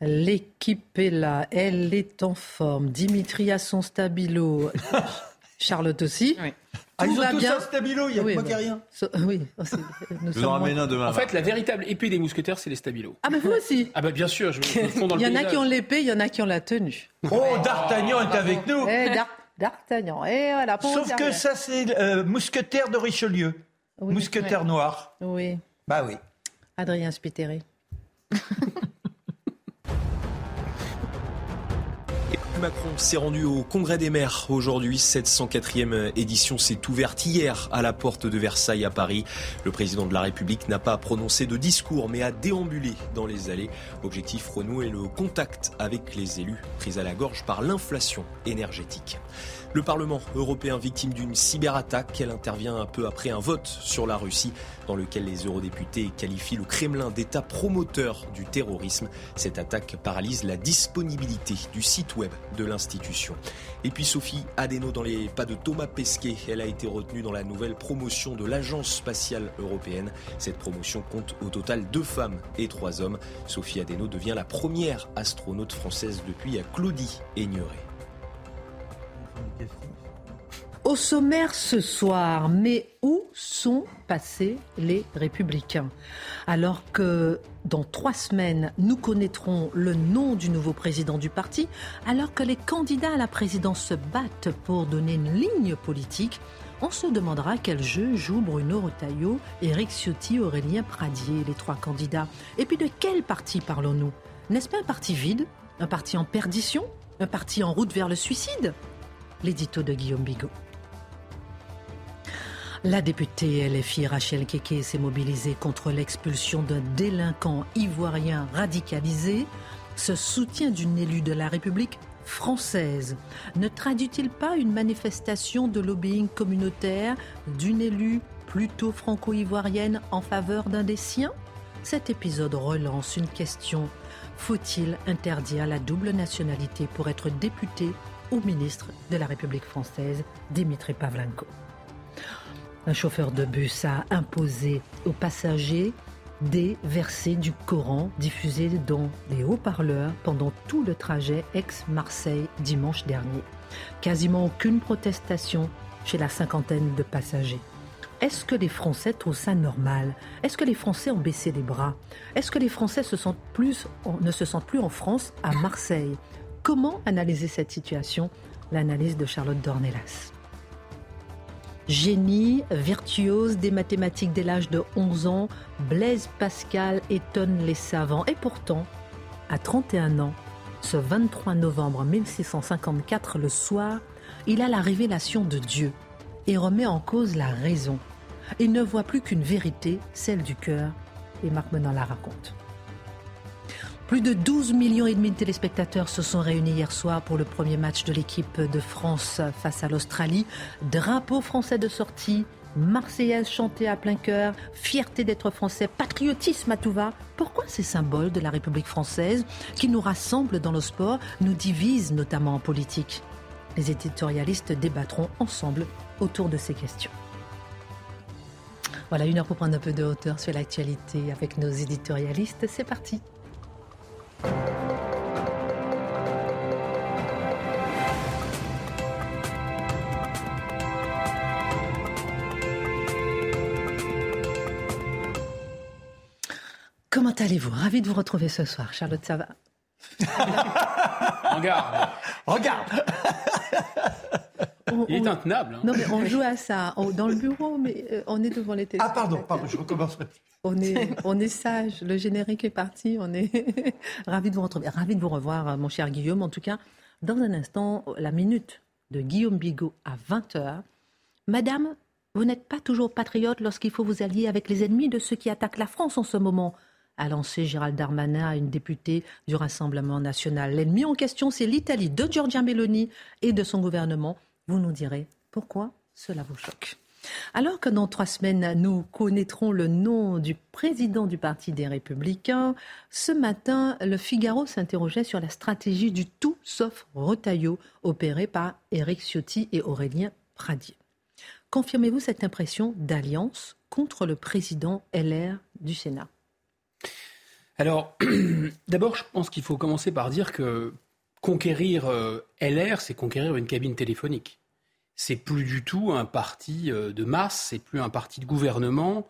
L'équipe est là. Elle est en forme. Dimitri a son stabilo. Charlotte aussi. Oui. Ah, ils ont tous bien. un stabilo, il y a Oui, moi bah, rien. so- oui. c'est- nous Je en un demain. En fait, la véritable épée des mousquetaires, c'est les stabilos. Ah, mais vous aussi. Ah bah bien sûr, je, je le fonds dans Il le y en a qui ont l'épée, il y en a qui ont la tenue. Oh, D'Artagnan est avec nous. Eh, D'Ar- D'Artagnan. Et voilà. pour Sauf que ça, c'est euh, mousquetaire de Richelieu. Oui, mousquetaire noir. Oui. Bah oui. Adrien Spiteri. Macron s'est rendu au Congrès des maires aujourd'hui. Cette 104e édition s'est ouverte hier à la porte de Versailles à Paris. Le président de la République n'a pas prononcé de discours mais a déambulé dans les allées. Objectif renouer le contact avec les élus pris à la gorge par l'inflation énergétique. Le Parlement européen victime d'une cyberattaque, elle intervient un peu après un vote sur la Russie dans lequel les eurodéputés qualifient le Kremlin d'État promoteur du terrorisme. Cette attaque paralyse la disponibilité du site web de l'institution. Et puis Sophie Adeno dans les pas de Thomas Pesquet, elle a été retenue dans la nouvelle promotion de l'Agence spatiale européenne. Cette promotion compte au total deux femmes et trois hommes. Sophie Adeno devient la première astronaute française depuis Claudie Aigneret. Au sommaire ce soir, mais où sont passés les républicains? Alors que dans trois semaines, nous connaîtrons le nom du nouveau président du parti, alors que les candidats à la présidence se battent pour donner une ligne politique, on se demandera quel jeu jouent Bruno Retailleau, Éric Ciotti, Aurélien Pradier, les trois candidats. Et puis de quel parti parlons-nous? N'est-ce pas un parti vide? Un parti en perdition? Un parti en route vers le suicide? L'édito de Guillaume Bigot. La députée LFI Rachel Keke s'est mobilisée contre l'expulsion d'un délinquant ivoirien radicalisé. Ce soutien d'une élue de la République française ne traduit-il pas une manifestation de lobbying communautaire d'une élue plutôt franco-ivoirienne en faveur d'un des siens? Cet épisode relance une question. Faut-il interdire la double nationalité pour être député ou ministre de la République française Dimitri Pavlenko un chauffeur de bus a imposé aux passagers des versets du Coran diffusés dans des haut-parleurs pendant tout le trajet ex-Marseille dimanche dernier. Quasiment aucune protestation chez la cinquantaine de passagers. Est-ce que les Français trouvent ça normal? Est-ce que les Français ont baissé les bras? Est-ce que les Français ne se sentent plus en France, à Marseille? Comment analyser cette situation? L'analyse de Charlotte Dornelas. Génie, virtuose des mathématiques dès l'âge de 11 ans, Blaise Pascal étonne les savants. Et pourtant, à 31 ans, ce 23 novembre 1654, le soir, il a la révélation de Dieu et remet en cause la raison. Il ne voit plus qu'une vérité, celle du cœur, et Marc Menon la raconte. Plus de 12 millions et demi de téléspectateurs se sont réunis hier soir pour le premier match de l'équipe de France face à l'Australie. Drapeau français de sortie, Marseillaise chantée à plein cœur, fierté d'être français, patriotisme à tout va. Pourquoi ces symboles de la République française qui nous rassemblent dans le sport nous divisent notamment en politique? Les éditorialistes débattront ensemble autour de ces questions. Voilà, une heure pour prendre un peu de hauteur sur l'actualité avec nos éditorialistes. C'est parti. Comment allez-vous? Ravi de vous retrouver ce soir. Charlotte, ça va? En garde. Regarde On- Il est intenable. hein. Non, mais on joue à ça on- dans le bureau, mais euh, on est devant les Ah pardon, pardon, je recommence. On est, on est sage. Le générique est parti. On est ravi de vous retrouver. Ravi de vous revoir, mon cher Guillaume. En tout cas, dans un instant, la minute de Guillaume Bigot à 20h. Madame Vous n'êtes pas toujours patriote lorsqu'il faut vous allier avec les ennemis de ceux qui attaquent la France en ce moment a lancé Gérald Darmanin à une députée du Rassemblement national. L'ennemi en question, c'est l'Italie de Giorgia Meloni et de son gouvernement. Vous nous direz pourquoi cela vous choque. Alors que dans trois semaines, nous connaîtrons le nom du président du Parti des Républicains, ce matin, le Figaro s'interrogeait sur la stratégie du tout sauf retaillot opéré par Éric Ciotti et Aurélien Pradier. Confirmez-vous cette impression d'alliance contre le président LR du Sénat? Alors, d'abord, je pense qu'il faut commencer par dire que conquérir euh, LR, c'est conquérir une cabine téléphonique c'est plus du tout un parti euh, de masse, c'est plus un parti de gouvernement.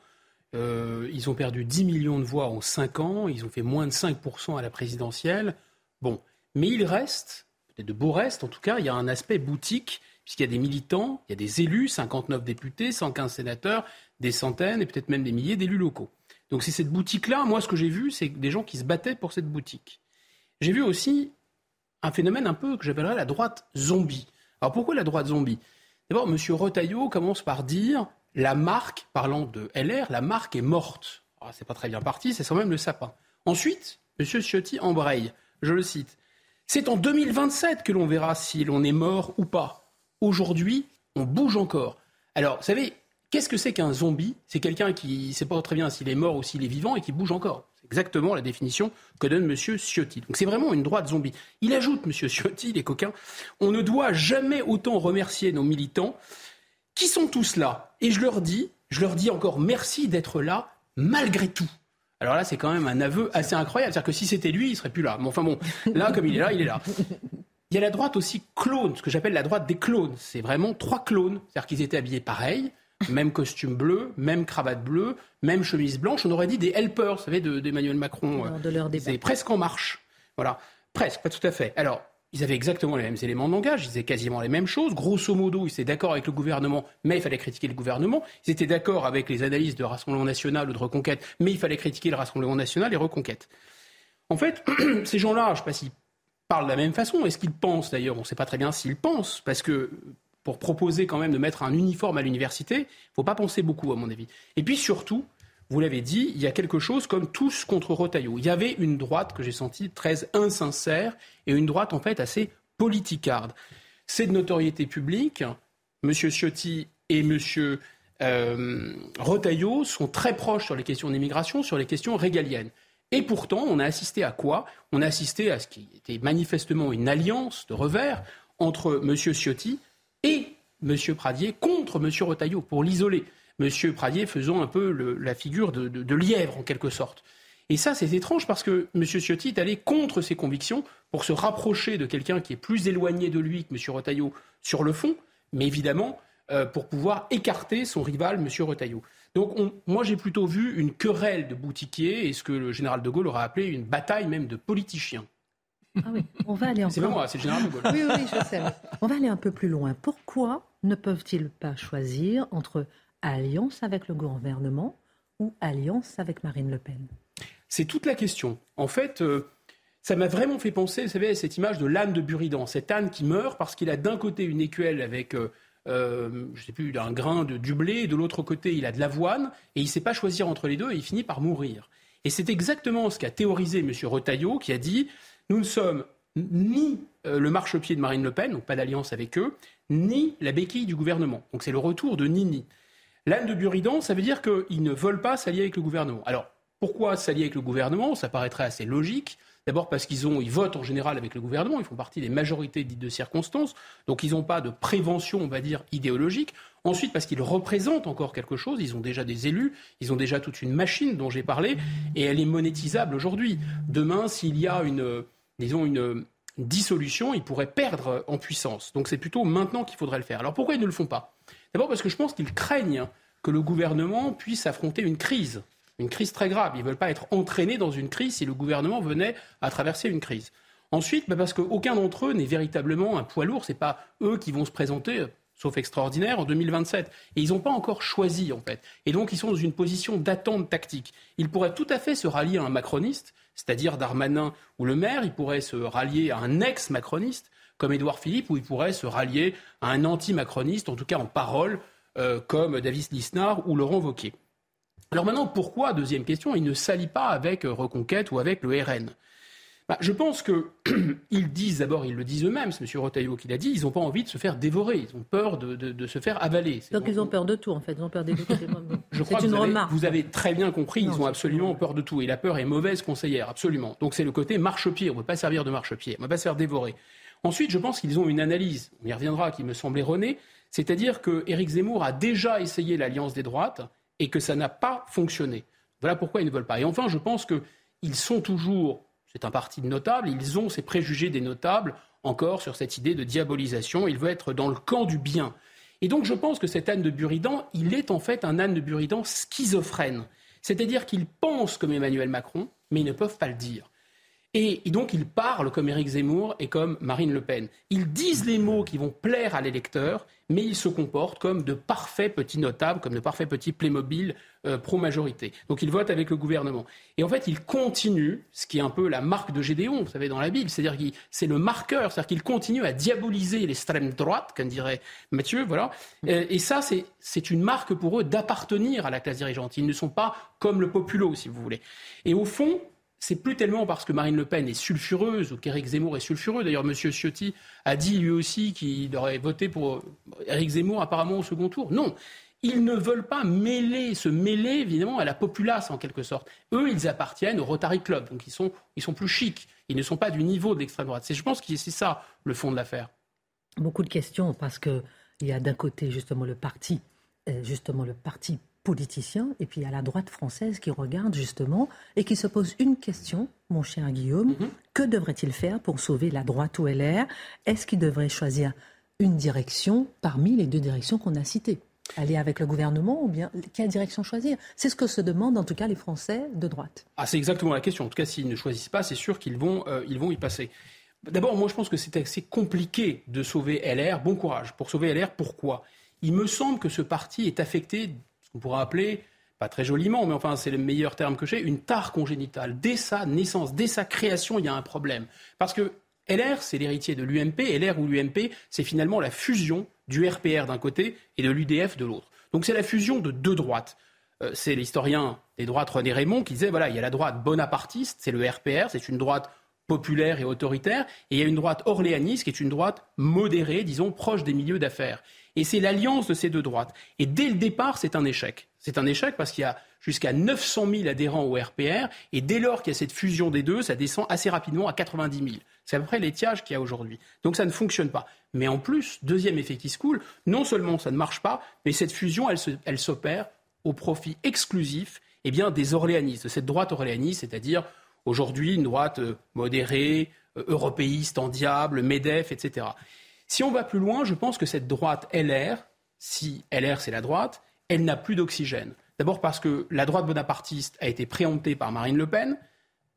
Euh, ils ont perdu 10 millions de voix en 5 ans, ils ont fait moins de 5% à la présidentielle. Bon, mais il reste, peut-être de beaux restes en tout cas, il y a un aspect boutique, puisqu'il y a des militants, il y a des élus, 59 députés, 115 sénateurs, des centaines et peut-être même des milliers d'élus locaux. Donc c'est cette boutique-là, moi ce que j'ai vu, c'est des gens qui se battaient pour cette boutique. J'ai vu aussi un phénomène un peu que j'appellerais la droite zombie. Alors pourquoi la droite zombie? D'abord, M. Retailleau commence par dire la marque, parlant de LR, la marque est morte. Ah, c'est pas très bien parti, c'est quand même le sapin. Ensuite, M. Ciotti embraye. Je le cite. C'est en 2027 que l'on verra si l'on est mort ou pas. Aujourd'hui, on bouge encore. Alors, vous savez, qu'est-ce que c'est qu'un zombie? C'est quelqu'un qui ne sait pas très bien s'il est mort ou s'il est vivant et qui bouge encore exactement la définition que donne M. Ciotti. Donc c'est vraiment une droite zombie. Il ajoute, M. Ciotti, les coquins, on ne doit jamais autant remercier nos militants qui sont tous là. Et je leur dis, je leur dis encore merci d'être là malgré tout. Alors là, c'est quand même un aveu assez incroyable. C'est-à-dire que si c'était lui, il serait plus là. Mais enfin bon, là, comme il est là, il est là. Il y a la droite aussi clone, ce que j'appelle la droite des clones. C'est vraiment trois clones. C'est-à-dire qu'ils étaient habillés pareil, même costume bleu, même cravate bleue, même chemise blanche. On aurait dit des helpers, vous savez, d'Emmanuel Macron. de leur C'est presque en marche. Voilà. Presque, pas tout à fait. Alors, ils avaient exactement les mêmes éléments de langage, ils disaient quasiment les mêmes choses. Grosso modo, ils étaient d'accord avec le gouvernement, mais il fallait critiquer le gouvernement. Ils étaient d'accord avec les analyses de Rassemblement national ou de Reconquête, mais il fallait critiquer le Rassemblement national et Reconquête. En fait, ces gens-là, je ne sais pas s'ils parlent de la même façon. Est-ce qu'ils pensent d'ailleurs? On ne sait pas très bien s'ils pensent, parce que pour proposer quand même de mettre un uniforme à l'université, il ne faut pas penser beaucoup, à mon avis. Et puis surtout, vous l'avez dit, il y a quelque chose comme tous contre Rotaillot. Il y avait une droite que j'ai sentie très insincère et une droite en fait assez politicarde. C'est de notoriété publique. M. Ciotti et M. Euh, Rotaillot sont très proches sur les questions d'immigration, sur les questions régaliennes. Et pourtant, on a assisté à quoi? On a assisté à ce qui était manifestement une alliance de revers entre M. Ciotti et M. Pradier contre M. Retailleau pour l'isoler. M. Pradier faisant un peu la figure de, lièvre en quelque sorte. Et ça, c'est étrange parce que M. Ciotti est allé contre ses convictions pour se rapprocher de quelqu'un qui est plus éloigné de lui que M. Retailleau sur le fond, mais évidemment euh, pour pouvoir écarter son rival, M. Retailleau. Donc moi, j'ai plutôt vu une querelle de boutiquiers et ce que le général de Gaulle aurait appelé une bataille même de politiciens. Ah oui, on va aller encore. C'est pas moi, c'est le général de Gaulle. Oui, oui, je sais. On va aller un peu plus loin. Pourquoi ne peuvent-ils pas choisir entre alliance avec le gouvernement ou alliance avec Marine Le Pen? C'est toute la question. En fait, euh, ça m'a vraiment fait penser, vous savez, à cette image de l'âne de Buridan, cet âne qui meurt parce qu'il a d'un côté une écuelle avec, euh, euh, je ne sais plus, un grain de, du blé, et de l'autre côté il a de l'avoine, et il ne sait pas choisir entre les deux, et il finit par mourir. Et c'est exactement ce qu'a théorisé M. Retailleau, qui a dit nous ne sommes ni euh, le marchepied de Marine Le Pen, donc pas d'alliance avec eux, ni la béquille du gouvernement. Donc c'est le retour de Nini. L'âne de Buridan, ça veut dire qu'ils ne veulent pas s'allier avec le gouvernement. Alors, pourquoi s'allier avec le gouvernement? Ça paraîtrait assez logique. D'abord parce qu'ils ils votent en général avec le gouvernement, ils font partie des majorités dites de circonstances, donc ils n'ont pas de prévention, on va dire, idéologique. Ensuite parce qu'ils représentent encore quelque chose, ils ont déjà des élus, ils ont déjà toute une machine dont j'ai parlé, et elle est monétisable aujourd'hui. Demain, s'il y a une, disons, une, dissolution, ils pourraient perdre en puissance. Donc c'est plutôt maintenant qu'il faudrait le faire. Alors pourquoi ils ne le font pas? D'abord parce que je pense qu'ils craignent que le gouvernement puisse affronter une crise, une crise très grave. Ils ne veulent pas être entraînés dans une crise si le gouvernement venait à traverser une crise. Ensuite, bah, parce qu'aucun d'entre eux n'est véritablement un poids lourd. Ce n'est pas eux qui vont se présenter, sauf extraordinaire, en 2027. Et ils n'ont pas encore choisi, en fait. Et donc, ils sont dans une position d'attente tactique. Ils pourraient tout à fait se rallier à un macroniste, c'est-à-dire Darmanin ou le maire. Ils pourraient se rallier à un ex-macroniste, comme Édouard Philippe, ou ils pourraient se rallier à un anti-macroniste, en tout cas en parole, euh, comme David Lisnard ou Laurent Wauquiez. Alors maintenant, pourquoi, deuxième question, il ne s'allie pas avec euh, Reconquête ou avec le RN bah, je pense qu'ils disent, d'abord, ils le disent eux-mêmes, c'est M. Rotaillot qui l'a dit, ils n'ont pas envie de se faire dévorer, ils ont peur de, de, se faire avaler. Donc ils ont peur de tout, en fait, ils ont peur des deux Je crois que une vous, remarque. Avez, vous avez très bien compris, ils ont absolument peur de tout. Et la peur est mauvaise conseillère, absolument. Donc c'est le côté marche-pied, on ne veut pas servir de marche-pied, on ne veut pas se faire dévorer. Ensuite, je pense qu'ils ont une analyse, on y reviendra, qui me semble erronée, c'est-à-dire que Éric Zemmour a déjà essayé l'alliance des droites et que ça n'a pas fonctionné. Voilà pourquoi ils ne veulent pas. Et enfin, je pense qu'ils sont toujours c'est un parti de notables, ils ont ces préjugés des notables encore sur cette idée de diabolisation, il veut être dans le camp du bien. Et donc je pense que cet âne de Buridan, il est en fait un âne de Buridan schizophrène. C'est-à-dire qu'ils pensent comme Emmanuel Macron, mais ils ne peuvent pas le dire. Et, donc ils parlent comme Éric Zemmour et comme Marine Le Pen. Ils disent les mots qui vont plaire à l'électeur, mais ils se comportent comme de parfaits petits notables, comme de parfaits petits Playmobil euh, pro-majorité. Donc ils votent avec le gouvernement. Et en fait, ils continuent, ce qui est un peu la marque de Gédéon, vous savez, dans la Bible, c'est-à-dire que c'est le marqueur, c'est-à-dire qu'ils continuent à diaboliser l'extrême droite, comme dirait Mathieu, voilà. Euh, et ça, c'est une marque pour eux d'appartenir à la classe dirigeante. Ils ne sont pas comme le populo, si vous voulez. Et au fond, c'est plus tellement parce que Marine Le Pen est sulfureuse ou qu'Éric Zemmour est sulfureux. D'ailleurs, M. Ciotti a dit lui aussi qu'il aurait voté pour Éric Zemmour apparemment au second tour. Non. Ils ne veulent pas mêler, se mêler évidemment à la populace en quelque sorte. Eux, ils appartiennent au Rotary Club, donc ils sont, ils sont plus chics. Ils ne sont pas du niveau de l'extrême droite. Je pense que c'est ça le fond de l'affaire. Beaucoup de questions parce qu'il y a d'un côté justement le parti, euh, justement le parti politiciens et puis à la droite française qui regarde justement et qui se pose une question, mon cher Guillaume, mhm. que devrait-il faire pour sauver la droite ou LR Est-ce qu'il devrait choisir une direction parmi les deux directions qu'on a citées? Aller avec le gouvernement ou bien quelle direction choisir? C'est ce que se demandent en tout cas les Français de droite. Ah, c'est exactement la question. En tout cas, s'ils ne choisissent pas, c'est sûr qu'ils vont, euh, ils vont y passer. D'abord, moi je pense que c'est assez compliqué de sauver LR. Bon courage. Pour sauver LR, pourquoi? Il me semble que ce parti est affecté on pourrait appeler, pas très joliment, mais enfin c'est le meilleur terme que j'ai, une tare congénitale. Dès sa naissance, dès sa création, il y a un problème. Parce que LR, c'est l'héritier de l'UMP, LR ou l'UMP, c'est finalement la fusion du RPR d'un côté et de l'UDF de l'autre. Donc c'est la fusion de deux droites. Euh, c'est l'historien des droites René Raymond qui disait, voilà, il y a la droite bonapartiste, c'est le RPR, c'est une droite populaire et autoritaire, et il y a une droite orléaniste qui est une droite modérée, disons, proche des milieux d'affaires. Et c'est l'alliance de ces deux droites. Et dès le départ, c'est un échec. C'est un échec parce qu'il y a jusqu'à 900 000 adhérents au RPR, et dès lors qu'il y a cette fusion des deux, ça descend assez rapidement à 90 000. C'est à peu près l'étiage qu'il y a aujourd'hui. Donc ça ne fonctionne pas. Mais en plus, deuxième effet qui se coule, non seulement ça ne marche pas, mais cette fusion, elle s'opère au profit exclusif eh bien, des orléanistes, de cette droite orléaniste, c'est-à-dire aujourd'hui une droite euh, modérée, euh, européiste en diable, MEDEF, etc. Si on va plus loin, je pense que cette droite LR, si LR c'est la droite, elle n'a plus d'oxygène. D'abord parce que la droite bonapartiste a été préemptée par Marine Le Pen,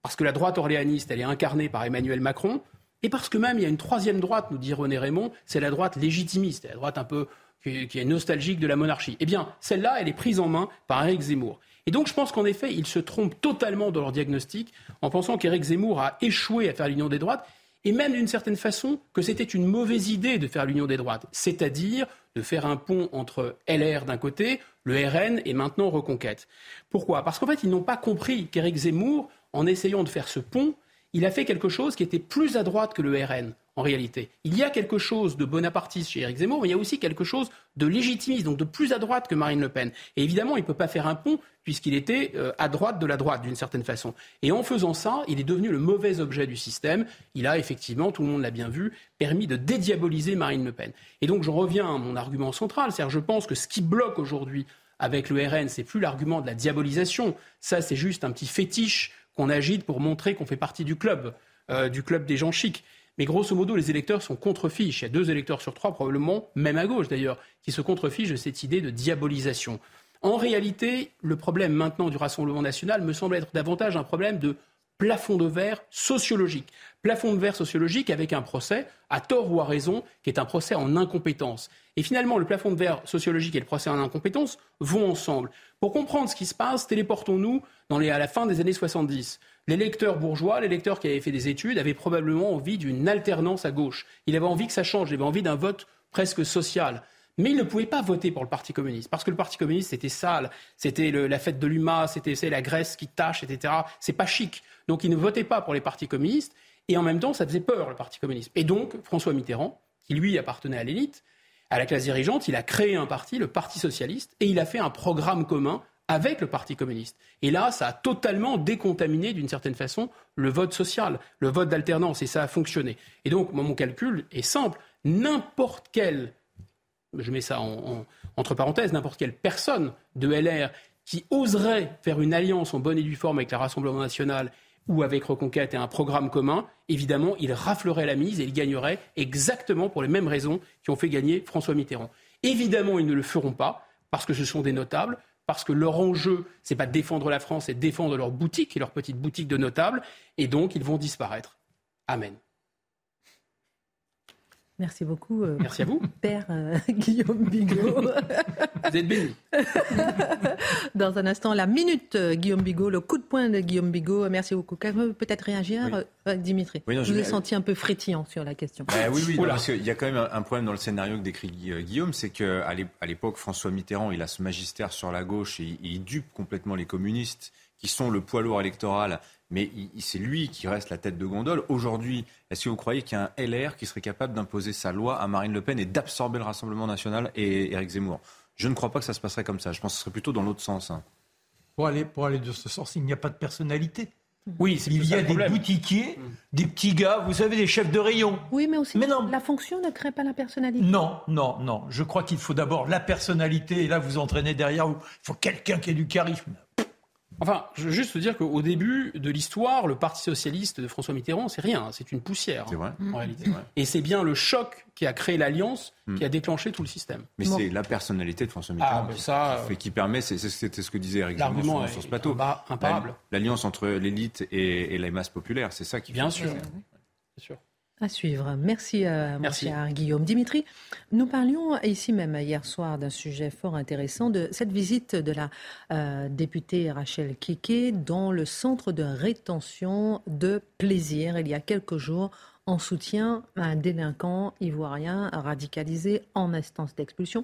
parce que la droite orléaniste, elle est incarnée par Emmanuel Macron, et parce que même il y a une troisième droite, nous dit René Raymond, c'est la droite légitimiste, la droite un peu qui est nostalgique de la monarchie. Eh bien, celle-là, elle est prise en main par Éric Zemmour. Et donc, je pense qu'en effet, ils se trompent totalement dans leur diagnostic en pensant qu'Éric Zemmour a échoué à faire l'union des droites et même d'une certaine façon que c'était une mauvaise idée de faire l'union des droites, c'est-à-dire de faire un pont entre LR d'un côté, le RN et maintenant Reconquête. Pourquoi? Parce qu'en fait, ils n'ont pas compris qu'Éric Zemmour, en essayant de faire ce pont, il a fait quelque chose qui était plus à droite que le RN en réalité. Il y a quelque chose de bonapartiste chez Éric Zemmour, mais il y a aussi quelque chose de légitimiste, donc de plus à droite que Marine Le Pen. Et évidemment, il ne peut pas faire un pont puisqu'il était euh, à droite de la droite, d'une certaine façon. Et en faisant ça, il est devenu le mauvais objet du système. Il a effectivement, tout le monde l'a bien vu, permis de dédiaboliser Marine Le Pen. Et donc, j'en reviens à mon argument central, c'est-à-dire je pense que ce qui bloque aujourd'hui avec le RN, c'est plus l'argument de la diabolisation. Ça, c'est juste un petit fétiche qu'on agite pour montrer qu'on fait partie du club, euh, du club des gens chics. Mais grosso modo, les électeurs sont contre-fiches. Il y a deux électeurs sur trois, probablement, même à gauche d'ailleurs, qui se contre-fichent de cette idée de diabolisation. En réalité, le problème maintenant du Rassemblement national me semble être davantage un problème de plafond de verre sociologique. Plafond de verre sociologique avec un procès, à tort ou à raison, qui est un procès en incompétence. Et finalement, le plafond de verre sociologique et le procès en incompétence vont ensemble. Pour comprendre ce qui se passe, téléportons-nous à la fin des années 70. L'électeur bourgeois, l'électeur qui avait fait des études, avait probablement envie d'une alternance à gauche. Il avait envie que ça change, il avait envie d'un vote presque social. Mais il ne pouvait pas voter pour le Parti communiste, parce que le Parti communiste, c'était sale, c'était la fête de l'UMA, c'était la Grèce qui tâche, etc. C'est pas chic. Donc il ne votait pas pour les partis communistes, et en même temps, ça faisait peur, le Parti communiste. Et donc, François Mitterrand, qui lui appartenait à l'élite, à la classe dirigeante, il a créé un parti, le Parti socialiste, et il a fait un programme commun avec le Parti communiste. Et là, ça a totalement décontaminé, d'une certaine façon, le vote social, le vote d'alternance, et ça a fonctionné. Et donc, mon calcul est simple. N'importe quel, je mets ça en- en- entre parenthèses, n'importe quelle personne de LR qui oserait faire une alliance en bonne et due forme avec le Rassemblement national ou avec Reconquête et un programme commun, évidemment, il raflerait la mise et il gagnerait exactement pour les mêmes raisons qui ont fait gagner François Mitterrand. Évidemment, ils ne le feront pas parce que ce sont des notables, parce que leur enjeu, c'est pas défendre la France, c'est défendre leur boutique et leur petite boutique de notables, et donc ils vont disparaître. Amen. Merci beaucoup, euh, Merci à vous. Père euh, Guillaume Bigot. Vous êtes bénis. Dans un instant, la minute euh, Guillaume Bigot, le coup de poing de Guillaume Bigot. Merci beaucoup. Peut-être réagir, Oui. Dimitri Oui, non, Je vous ai senti un peu frétillant sur la question. Bah oui, oui, non, parce qu'il y a quand même un, un problème dans le scénario que décrit Gui- Guillaume, c'est qu'à l'époque, François Mitterrand, il a ce magistère sur la gauche et il, il dupe complètement les communistes, qui sont le poids lourd électoral, mais c'est lui qui reste la tête de gondole. Aujourd'hui, est-ce que vous croyez qu'il y a un LR qui serait capable d'imposer sa loi à Marine Le Pen et d'absorber le Rassemblement national et Éric Zemmour? Je ne crois pas que ça se passerait comme ça. Je pense que ce serait plutôt dans l'autre sens. hein. Pour aller, pour aller de ce sens, il n'y a pas de personnalité. Oui, c'est Il y a des problème. boutiquiers, des petits gars, vous savez, des chefs de rayon. Oui, mais aussi, Mais non. la fonction ne crée pas la personnalité. Non, non, non. Je crois qu'il faut d'abord la personnalité, et là, vous entraînez derrière vous. Il faut quelqu'un qui ait du charisme. Enfin, je veux juste dire qu'au début de l'histoire, le Parti socialiste de François Mitterrand, c'est rien, c'est une poussière. C'est vrai En réalité. Et c'est bien le choc qui a créé l'alliance Mm. qui a déclenché tout le système. Mais Bon. c'est la personnalité de François Mitterrand Ah, qui, ça, qui fait- qui permet, c'est- ce que disait Eric Zemmour sur, ce plateau. imparable. L'alliance entre l'élite et, et les masses populaires, c'est ça qui Bien fait- sûr. Bien sûr. À suivre. Merci, euh, mon Merci. cher Guillaume. Dimitri, nous parlions ici même hier soir d'un sujet fort intéressant, de cette visite de la euh, députée Rachel Keke dans le centre de rétention de plaisir il y a quelques jours en soutien à un délinquant ivoirien radicalisé en instance d'expulsion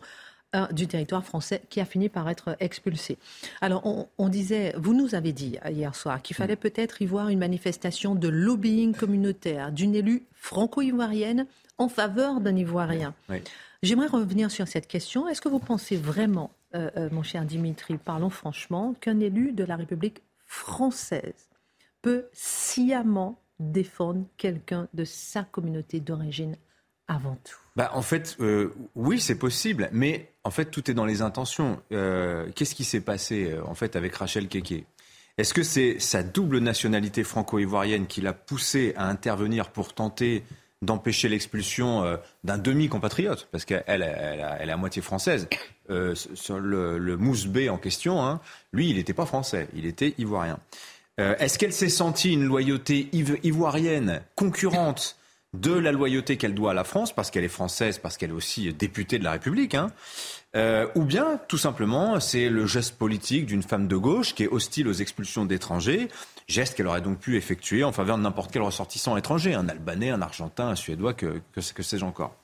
euh, du territoire français qui a fini par être expulsé. Alors, on, on disait, vous nous avez dit hier soir qu'il fallait peut-être y voir une manifestation de lobbying communautaire d'une élue franco-ivoirienne en faveur d'un Ivoirien. Oui. J'aimerais revenir sur cette question. Est-ce que vous pensez vraiment, euh, euh, mon cher Dimitri, parlons franchement, qu'un élu de la République française peut sciemment défendre quelqu'un de sa communauté d'origine avant tout Bah, en fait, euh, oui, c'est possible, mais en fait, tout est dans les intentions. Euh, Qu'est-ce qui s'est passé euh, en fait avec Rachel Keke? Est-ce que c'est sa double nationalité franco-ivoirienne qui l'a poussé à intervenir pour tenter d'empêcher l'expulsion d'un demi-compatriote, parce qu'elle est à moitié française. Le, le Mousse B en question, hein, lui, il n'était pas français, il était ivoirien. Est-ce qu'elle s'est sentie une loyauté iv- ivoirienne concurrente de la loyauté qu'elle doit à la France, parce qu'elle est française, parce qu'elle est aussi députée de la République, hein, euh, ou bien, tout simplement, c'est le geste politique d'une femme de gauche qui est hostile aux expulsions d'étrangers, geste qu'elle aurait donc pu effectuer en faveur de n'importe quel ressortissant étranger, un Albanais, un Argentin, un Suédois, que, que, que sais-je encore.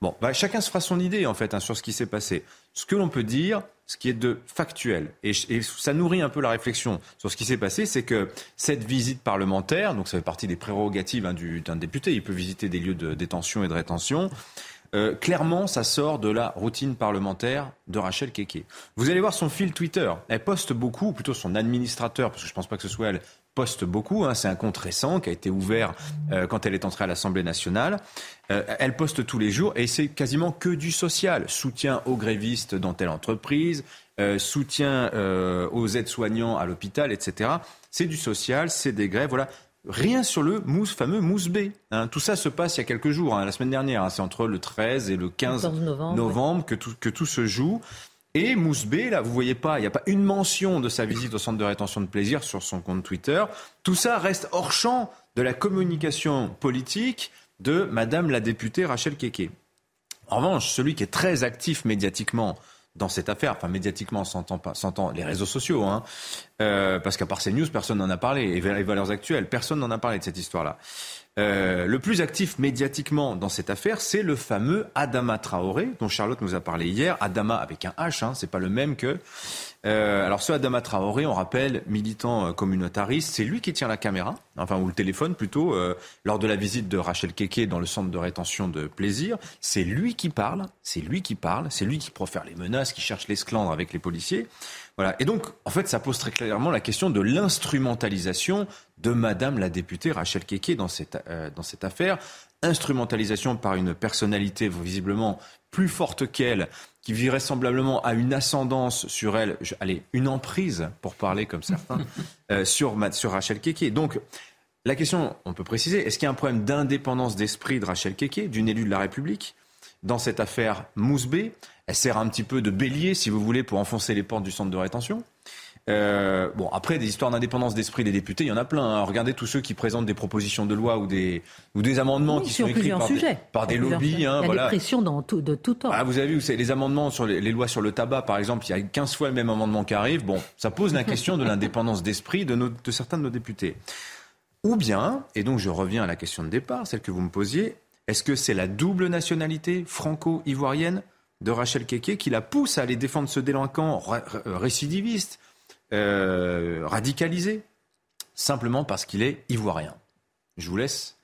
Bon, bah, chacun se fera son idée, en fait, hein, sur ce qui s'est passé. Ce que l'on peut dire, ce qui est de factuel, et, ça nourrit un peu la réflexion sur ce qui s'est passé, c'est que cette visite parlementaire, donc ça fait partie des prérogatives hein, du- d'un député, il peut visiter des lieux de détention et de rétention, euh, clairement, ça sort de la routine parlementaire de Rachel Keke. Vous allez voir son fil Twitter. Elle poste beaucoup, ou plutôt son administrateur, parce que je ne pense pas que ce soit elle, poste beaucoup. hein. C'est un compte récent qui a été ouvert euh, quand elle est entrée à l'Assemblée nationale. Euh, elle poste tous les jours et c'est quasiment que du social. Soutien aux grévistes dans telle entreprise, euh, soutien aux aides-soignants à l'hôpital, etc. C'est du social, c'est des grèves, voilà. Rien sur le mousse, fameux mousse B. hein. Tout ça se passe il y a quelques jours, hein, la semaine dernière. C'est entre le 13 et le 15 14 novembre, novembre que, tout, que tout se joue. Et Mousse B, là, vous voyez pas, il n'y a pas une mention de sa visite au centre de rétention de plaisir sur son compte Twitter. Tout ça reste hors champ de la communication politique de Madame la députée Rachel Keke. En revanche, celui qui est très actif médiatiquement dans cette affaire. Enfin, médiatiquement, s'entend pas, s'entend les réseaux sociaux, hein, euh, parce qu'à part ces news, personne n'en a parlé. Et les valeurs actuelles, personne n'en a parlé de cette histoire-là. Euh, le plus actif médiatiquement dans cette affaire, c'est le fameux Adama Traoré, dont Charlotte nous a parlé hier. Adama avec un H, hein, c'est pas le même que. Euh, alors ce Adama Traoré, on rappelle, militant euh, communautariste, c'est lui qui tient la caméra, enfin ou le téléphone plutôt, euh, lors de la visite de Rachel Keke dans le centre de rétention de plaisir. C'est lui qui parle, c'est lui qui parle, c'est lui qui profère les menaces, qui cherche l'esclandre avec les policiers. Voilà. Et donc, en fait, ça pose très clairement la question de l'instrumentalisation de Madame la députée Rachel Keke dans cette, dans cette affaire. Instrumentalisation par une personnalité visiblement plus forte qu'elle, qui vraisemblablement a une ascendance sur elle, allez, une emprise, pour parler comme certains, euh, sur, sur Rachel Keke. Donc, la question, on peut préciser, est-ce qu'il y a un problème d'indépendance d'esprit de Rachel Keke, d'une élue de la République, dans cette affaire Mousbé Elle sert un petit peu de bélier, si vous voulez, pour enfoncer les portes du centre de rétention. Euh, bon, après, des histoires d'indépendance d'esprit des députés, il y en a plein. Hein. Regardez tous ceux qui présentent des propositions de loi ou des, ou des amendements qui sont écrits par des, par des lobbies. Hein, il y a des pressions dans tout, de tout temps. Ah, vous avez vu, les amendements sur les, lois sur le tabac, par exemple, il y a 15 fois le même amendement qui arrive. Bon, ça pose la question de l'indépendance d'esprit de, de certains de nos députés. Ou bien, et donc je reviens à la question de départ, celle que vous me posiez, est-ce que c'est la double nationalité franco-ivoirienne de Rachel Keke qui la pousse à aller défendre ce délinquant récidiviste euh, radicalisé simplement parce qu'il est ivoirien je vous, laisse,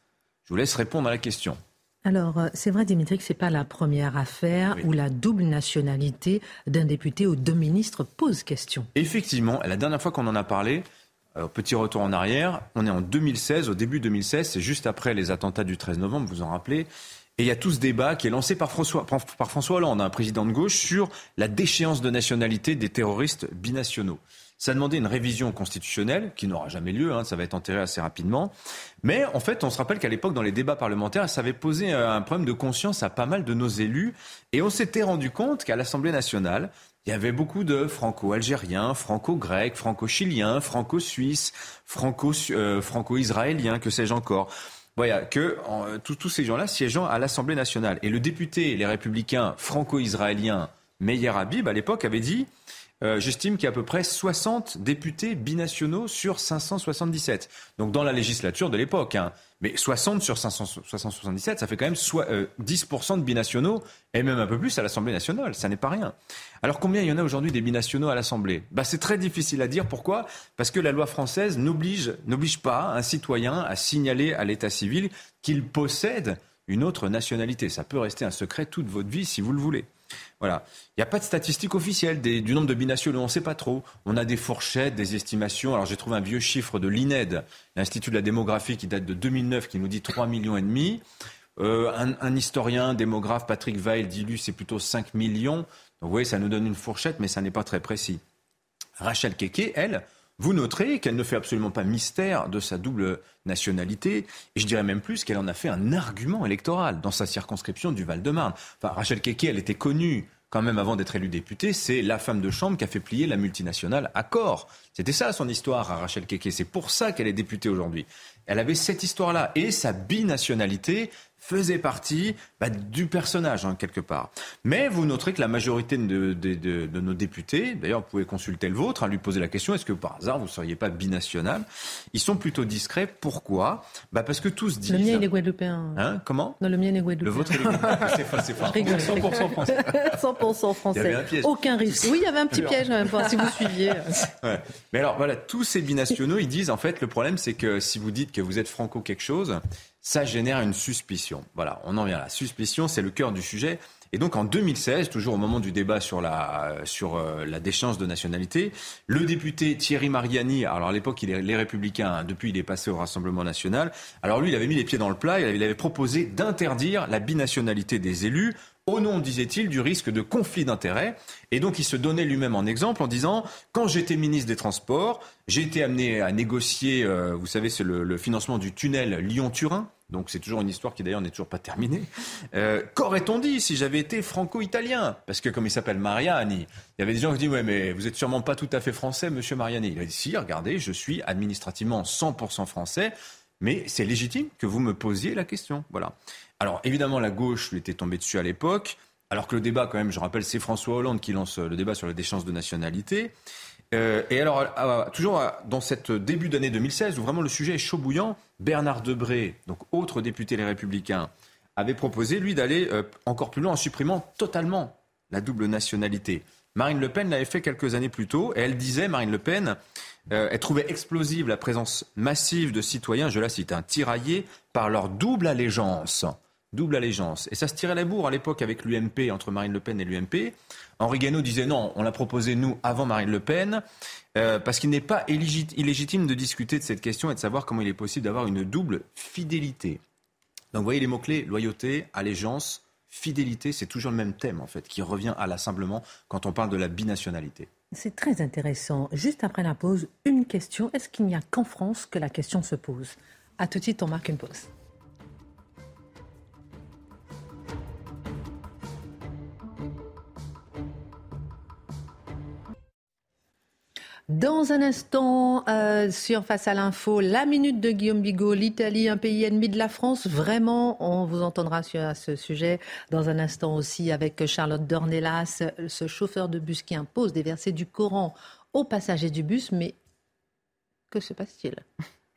je vous laisse répondre à la question. Alors, euh, c'est vrai, Dimitri, que ce n'est pas la première affaire où la double nationalité d'un député ou deux ministres pose question. Effectivement, la dernière fois qu'on en a parlé, euh, petit retour en arrière, on est en 2016, au début 2016, c'est juste après les attentats du 13 novembre, vous en rappelez. Et il y a tout ce débat qui est lancé par François, par François Hollande, un président de gauche, sur la déchéance de nationalité des terroristes binationaux. Ça a demandé une révision constitutionnelle qui n'aura jamais lieu, hein, ça va être enterré assez rapidement. Mais en fait, on se rappelle qu'à l'époque, dans les débats parlementaires, ça avait posé un problème de conscience à pas mal de nos élus. Et on s'était rendu compte qu'à l'Assemblée nationale, il y avait beaucoup de franco-algériens, franco-grecs, franco-chiliens, franco-suisses, euh, franco-israéliens, que sais-je encore. Voilà, que tous ces gens-là siégeant à l'Assemblée nationale. Et le député, les républicains franco-israéliens, Meyer Habib, à l'époque, avait dit euh, j'estime qu'il y a à peu près 60 députés binationaux sur 577. Donc dans la législature de l'époque. Hein. Mais 60 sur 577, ça fait quand même soit, 10% euh, de binationaux, et même un peu plus à l'Assemblée nationale. Ça n'est pas rien. Alors combien il y en a aujourd'hui des binationaux à l'Assemblée? Bah, C'est très difficile à dire. Pourquoi? Parce que la loi française n'oblige pas un citoyen à signaler à l'état civil qu'il possède une autre nationalité. Ça peut rester un secret toute votre vie si vous le voulez. Voilà. Il n'y a pas de statistiques officielles du nombre de binationaux, on ne sait pas trop. On a des fourchettes, des estimations. Alors j'ai trouvé un vieux chiffre de l'INED, l'Institut de la démographie qui date de 2009, qui nous dit 3 millions. Euh, un, historien, démographe, Patrick Weil, dit lui c'est plutôt 5 millions. Donc vous voyez, ça nous donne une fourchette, mais ça n'est pas très précis. Rachel Keke, elle, vous noterez qu'elle ne fait absolument pas mystère de sa double nationalité, et je dirais même plus qu'elle en a fait un argument électoral dans sa circonscription du Val-de-Marne. Enfin, Rachel Keke, elle était connue quand même avant d'être élue députée, c'est la femme de chambre qui a fait plier la multinationale Accor. C'était ça son histoire à Rachel Keke. C'est pour ça qu'elle est députée aujourd'hui. Elle avait cette histoire-là et sa binationalité faisait partie bah, du personnage, hein, quelque part. Mais vous noterez que la majorité de, nos députés, d'ailleurs vous pouvez consulter le vôtre, à hein, lui poser la question, est-ce que par hasard vous ne seriez pas binational? Ils sont plutôt discrets. Pourquoi? Bah Parce que tous disent... Le mien, il est guadeloupéen. Hein? Comment? Non, le mien, il est guadeloupéen. Le vôtre, il est C'est c'est 100% français. 100% français. Il y avait un piège. Aucun risque. Oui, il y avait un petit piège, même, si vous suiviez. Mais alors, voilà, tous ces binationaux, ils disent, en fait, le problème, c'est que si vous dites que vous êtes franco quelque chose, ça génère une suspicion. Voilà, on en vient là. Suspicion, c'est le cœur du sujet. Et donc en 2016, toujours au moment du débat sur la, sur, euh, la déchéance de nationalité, le député Thierry Mariani, alors à l'époque il est les Républicains, hein, depuis il est passé au Rassemblement national, alors lui il avait mis les pieds dans le plat, il avait proposé d'interdire la binationalité des élus au nom, disait-il, du risque de conflit d'intérêts. Et donc il se donnait lui-même en exemple en disant, quand j'étais ministre des Transports, j'ai été amené à négocier, euh, vous savez, c'est le, financement du tunnel Lyon-Turin. Donc c'est toujours une histoire qui d'ailleurs n'est toujours pas terminée. Euh, qu'aurait-on dit si j'avais été franco-italien? Parce que comme il s'appelle Mariani, il y avait des gens qui disaient, ouais mais vous êtes sûrement pas tout à fait français, monsieur Mariani. Il a dit, si, regardez, je suis administrativement 100% français, mais c'est légitime que vous me posiez la question. Voilà. Alors évidemment, la gauche lui était tombée dessus à l'époque. alors que le débat, quand même, je rappelle, c'est François Hollande qui lance le débat sur la déchéance de nationalité. Euh, et alors, toujours dans cette début d'année 2016, où vraiment le sujet est chaud bouillant, Bernard Debré, donc autre député Les Républicains, avait proposé, lui, d'aller euh, encore plus loin en supprimant totalement la double nationalité. Marine Le Pen l'avait fait quelques années plus tôt, et elle disait, Marine Le Pen, euh, elle trouvait explosive la présence massive de citoyens, je la cite, un tiraillés par leur double allégeance. Double allégeance. Et ça se tirait la bourre à l'époque avec l'UMP, entre Marine Le Pen et l'UMP. Henri Guénaud disait non, on l'a proposé nous avant Marine Le Pen, euh, parce qu'il n'est pas illégitime de discuter de cette question et de savoir comment il est possible d'avoir une double fidélité. Donc vous voyez les mots-clés, loyauté, allégeance, fidélité, c'est toujours le même thème en fait, qui revient à la simplement quand on parle de la binationalité. C'est très intéressant. Juste après la pause, une question. Est-ce qu'il n'y a qu'en France que la question se pose? À tout de suite, on marque une pause. Dans un instant, euh, sur Face à l'info, la minute de Guillaume Bigot, l'Italie, un pays ennemi de la France. Vraiment, on vous entendra sur ce sujet. Dans un instant aussi avec Charlotte Dornelas, ce chauffeur de bus qui impose des versets du Coran aux passagers du bus. Mais que se passe-t-il?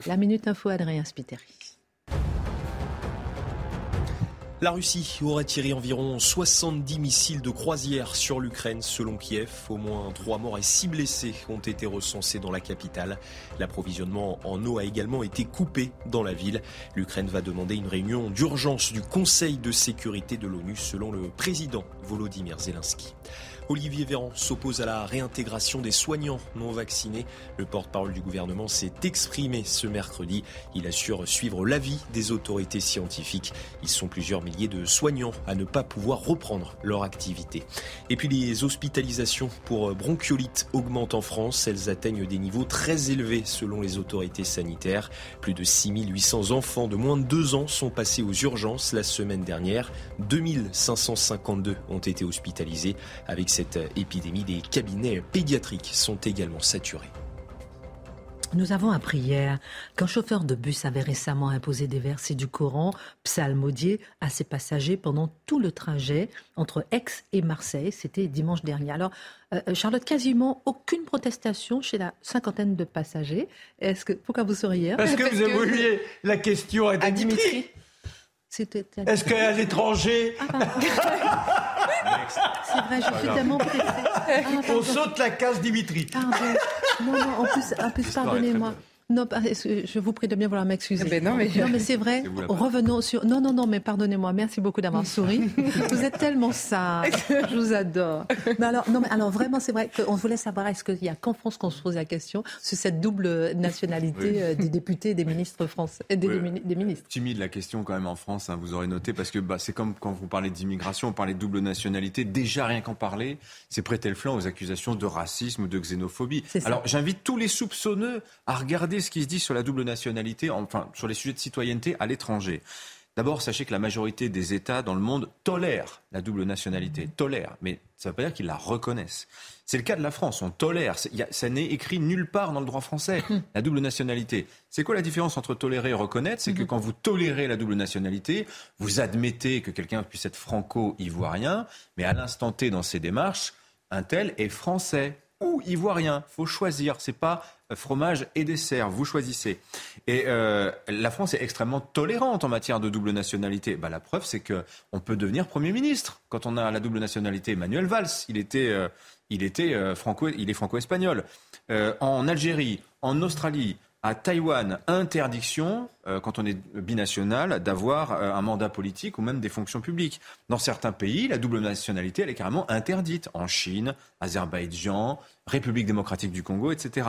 La minute info, Adrien Spiteri. La Russie aurait tiré environ 70 missiles de croisière sur l'Ukraine selon Kiev. Au moins trois morts et six blessés ont été recensés dans la capitale. L'approvisionnement en eau a également été coupé dans la ville. L'Ukraine va demander une réunion d'urgence du Conseil de sécurité de l'ONU selon le président Volodymyr Zelensky. Olivier Véran s'oppose à la réintégration des soignants non vaccinés. Le porte-parole du gouvernement s'est exprimé ce mercredi. Il assure suivre l'avis des autorités scientifiques. Ils sont plusieurs milliers de soignants à ne pas pouvoir reprendre leur activité. Et puis les hospitalisations pour bronchiolite augmentent en France. Elles atteignent des niveaux très élevés selon les autorités sanitaires. Plus de 6800 enfants de moins de 2 ans sont passés aux urgences la semaine dernière. 2552 ont été hospitalisés avec cette épidémie, des cabinets pédiatriques sont également saturés. Nous avons appris hier qu'un chauffeur de bus avait récemment imposé des versets du Coran psalmodiés à ses passagers pendant tout le trajet entre Aix et Marseille. C'était dimanche dernier. Alors, euh, Charlotte, quasiment aucune protestation chez la cinquantaine de passagers. Est-ce que pourquoi vous souriez Parce que vous avez la question à Dimitri. Est-ce qu'à l'étranger ah, C'est vrai, je suis tellement pressée. Ah, On saute la case Dimitri. Pardon. Non, non, en plus, en plus pardonnez-moi. Non, je vous prie de bien vouloir m'excuser. Eh ben non, mais, non, mais c'est vrai. Revenons sur. Non, non, non, mais pardonnez-moi. Merci beaucoup d'avoir souri. vous êtes tellement sage. Je vous adore. Mais alors, non, mais alors vraiment, c'est vrai qu'on voulait savoir est-ce qu'il y a qu'en France qu'on se pose la question sur cette double nationalité euh, des députés et des ministres français, des, des, ministres. Timide la question quand même en France. Hein, vous aurez noté parce que bah, c'est comme quand vous parlez d'immigration, on parlait de double nationalité. Déjà rien qu'en parler, c'est prêter le flanc aux accusations de racisme ou de xénophobie. Alors j'invite tous les soupçonneux à regarder ce qui se dit sur la double nationalité, enfin sur les sujets de citoyenneté à l'étranger. D'abord, sachez que la majorité des États dans le monde tolèrent la double nationalité, tolèrent, mais ça ne veut pas dire qu'ils la reconnaissent. C'est le cas de la France, on tolère, ça n'est écrit nulle part dans le droit français, la double nationalité. C'est quoi la différence entre tolérer et reconnaître? C'est que quand vous tolérez la double nationalité, vous admettez que quelqu'un puisse être franco-ivoirien, mais à l'instant T dans ses démarches, un tel est français ou ivoirien. faut choisir. C'est pas fromage et dessert. Vous choisissez. Et euh, la France est extrêmement tolérante en matière de double nationalité. Bah, la preuve, c'est qu'on peut devenir Premier ministre quand on a la double nationalité. Manuel Valls, il était, euh, il était euh, franco, il est franco-espagnol. en Algérie, en Australie, à Taïwan, interdiction, euh, quand on est binational, d'avoir euh, un mandat politique ou même des fonctions publiques. Dans certains pays, la double nationalité, elle est carrément interdite. En Chine, Azerbaïdjan, République démocratique du Congo, etc.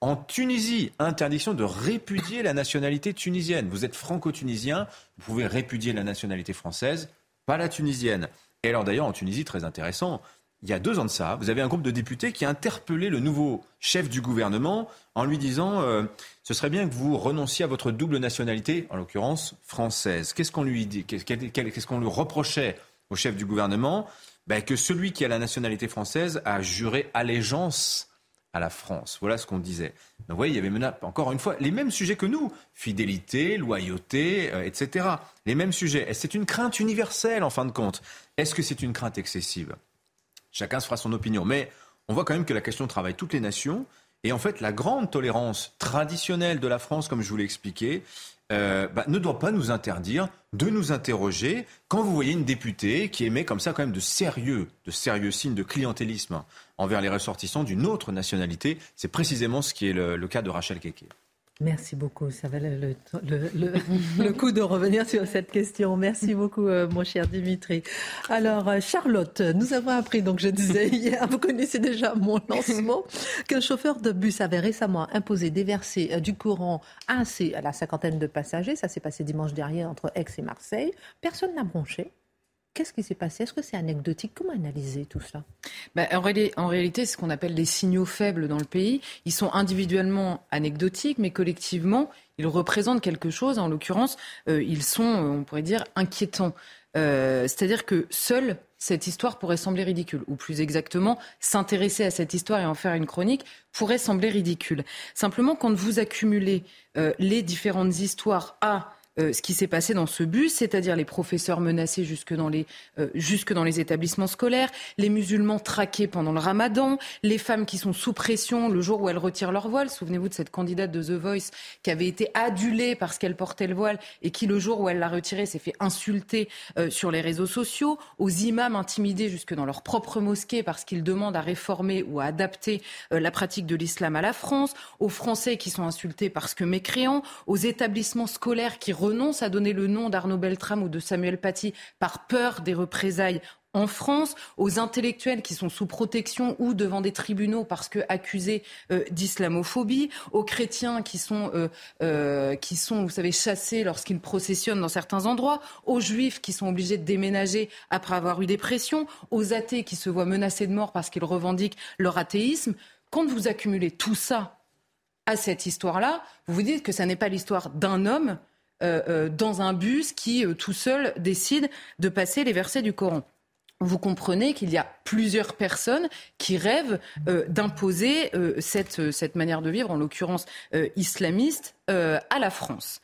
En Tunisie, interdiction de répudier la nationalité tunisienne. Vous êtes franco-tunisien, vous pouvez répudier la nationalité française, pas la tunisienne. Et alors d'ailleurs, en Tunisie, très intéressant, il y a deux ans de ça, vous avez un groupe de députés qui a interpellé le nouveau chef du gouvernement en lui disant euh, ce serait bien que vous renonciez à votre double nationalité, en l'occurrence française. Qu'est-ce qu'on lui dit Qu'est-ce qu'on lui reprochait au chef du gouvernement? Ben, Que celui qui a la nationalité française a juré allégeance à la France. Voilà ce qu'on disait. Donc, vous voyez, il y avait encore une fois les mêmes sujets que nous fidélité, loyauté, euh, etc. Les mêmes sujets. Et c'est une crainte universelle en fin de compte? Est-ce que c'est une crainte excessive? Chacun se fera son opinion. Mais on voit quand même que la question travaille toutes les nations. Et en fait, la grande tolérance traditionnelle de la France, comme je vous l'ai expliqué, euh, bah, ne doit pas nous interdire de nous interroger quand vous voyez une députée qui émet comme ça quand même de sérieux, de sérieux signes de clientélisme envers les ressortissants d'une autre nationalité. C'est précisément ce qui est le, le cas de Rachel Keke. Merci beaucoup. Ça valait le, le, le, coup de revenir sur cette question. Merci beaucoup, euh, mon cher Dimitri. Alors, euh, Charlotte, nous avons appris, donc je disais hier, vous connaissez déjà mon lancement, qu'un chauffeur de bus avait récemment imposé déverser euh, du courant à, à la cinquantaine de passagers. Ça s'est passé dimanche dernier entre Aix et Marseille. Personne n'a bronché. Qu'est-ce qui s'est passé? Est-ce que c'est anecdotique? Comment analyser tout ça? Bah, en, réalité, c'est ce qu'on appelle des signaux faibles dans le pays. Ils sont individuellement anecdotiques, mais collectivement, ils représentent quelque chose. En l'occurrence, euh, ils sont, euh, on pourrait dire, inquiétants. Euh, c'est-à-dire que seule cette histoire pourrait sembler ridicule, ou plus exactement, s'intéresser à cette histoire et en faire une chronique pourrait sembler ridicule. Simplement, quand vous accumulez les différentes histoires à euh, ce qui s'est passé dans ce bus, c'est-à-dire les professeurs menacés jusque dans les, euh, jusque dans les établissements scolaires, les musulmans traqués pendant le ramadan, les femmes qui sont sous pression le jour où elles retirent leur voile. Souvenez-vous de cette candidate de The Voice qui avait été adulée parce qu'elle portait le voile et qui, le jour où elle l'a retiré, s'est fait insulter euh, sur les réseaux sociaux, aux imams intimidés jusque dans leur propre mosquée parce qu'ils demandent à réformer ou à adapter la pratique de l'islam à la France, aux Français qui sont insultés parce que mécréants, aux établissements scolaires qui renonce à donner le nom d'Arnaud Beltrame ou de Samuel Paty par peur des représailles en France, aux intellectuels qui sont sous protection ou devant des tribunaux parce que accusés euh, d'islamophobie, aux chrétiens qui sont, euh, euh, qui sont, vous savez, chassés lorsqu'ils processionnent dans certains endroits, aux juifs qui sont obligés de déménager après avoir eu des pressions, aux athées qui se voient menacés de mort parce qu'ils revendiquent leur athéisme. Quand vous accumulez tout ça à cette histoire-là, vous vous dites que ça n'est pas l'histoire d'un homme, dans un bus qui, euh, tout seul, décide de passer les versets du Coran vous comprenez qu'il y a plusieurs personnes qui rêvent d'imposer cette, cette, manière de vivre, en l'occurrence islamiste, à la France.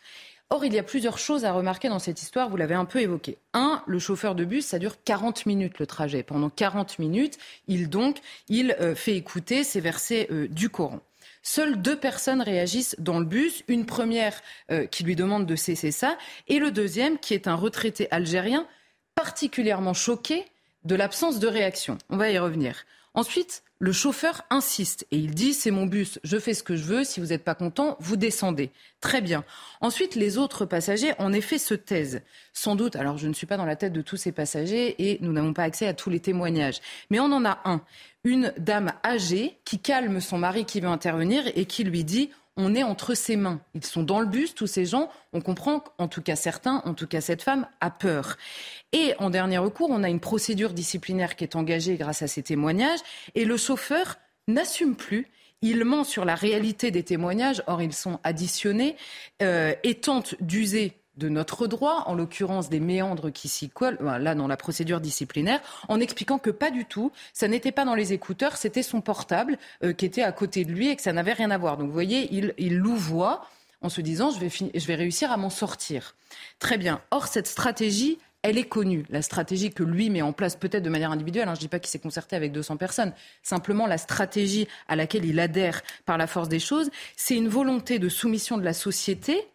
Or, il y a plusieurs choses à remarquer dans cette histoire, vous l'avez un peu évoqué. Un, le chauffeur de bus, ça dure 40 minutes le trajet. Pendant 40 minutes, il donc, il fait écouter ces versets du Coran. Seules deux personnes réagissent dans le bus. Une première euh, qui lui demande de cesser ça et le deuxième qui est un retraité algérien particulièrement choqué de l'absence de réaction. On va y revenir. Ensuite, le chauffeur insiste et il dit c'est mon bus, je fais ce que je veux, si vous n'êtes pas content, vous descendez. Très bien. Ensuite, les autres passagers, en effet, se taisent. Sans doute, alors je ne suis pas dans la tête de tous ces passagers et nous n'avons pas accès à tous les témoignages, mais on en a un une dame âgée qui calme son mari qui veut intervenir et qui lui dit on est entre ses mains. Ils sont dans le bus, tous ces gens. On comprend qu'en tout cas certains, en tout cas cette femme, a peur. Et en dernier recours, on a une procédure disciplinaire qui est engagée grâce à ces témoignages. Et le chauffeur n'assume plus. Il ment sur la réalité des témoignages, or ils sont additionnés, euh, et tente d'user de notre droit, en l'occurrence des méandres qui s'y collent, là dans la procédure disciplinaire, en expliquant que pas du tout, ça n'était pas dans les écouteurs, c'était son portable euh, qui était à côté de lui et que ça n'avait rien à voir. Donc vous voyez, il, il louvoie en se disant je vais, je vais réussir à m'en sortir. Très bien. Or, cette stratégie, elle est connue, la stratégie que lui met en place peut-être de manière individuelle. Hein, je ne dis pas qu'il s'est concerté avec 200 personnes. Simplement, la stratégie à laquelle il adhère par la force des choses, c'est une volonté de soumission de la société,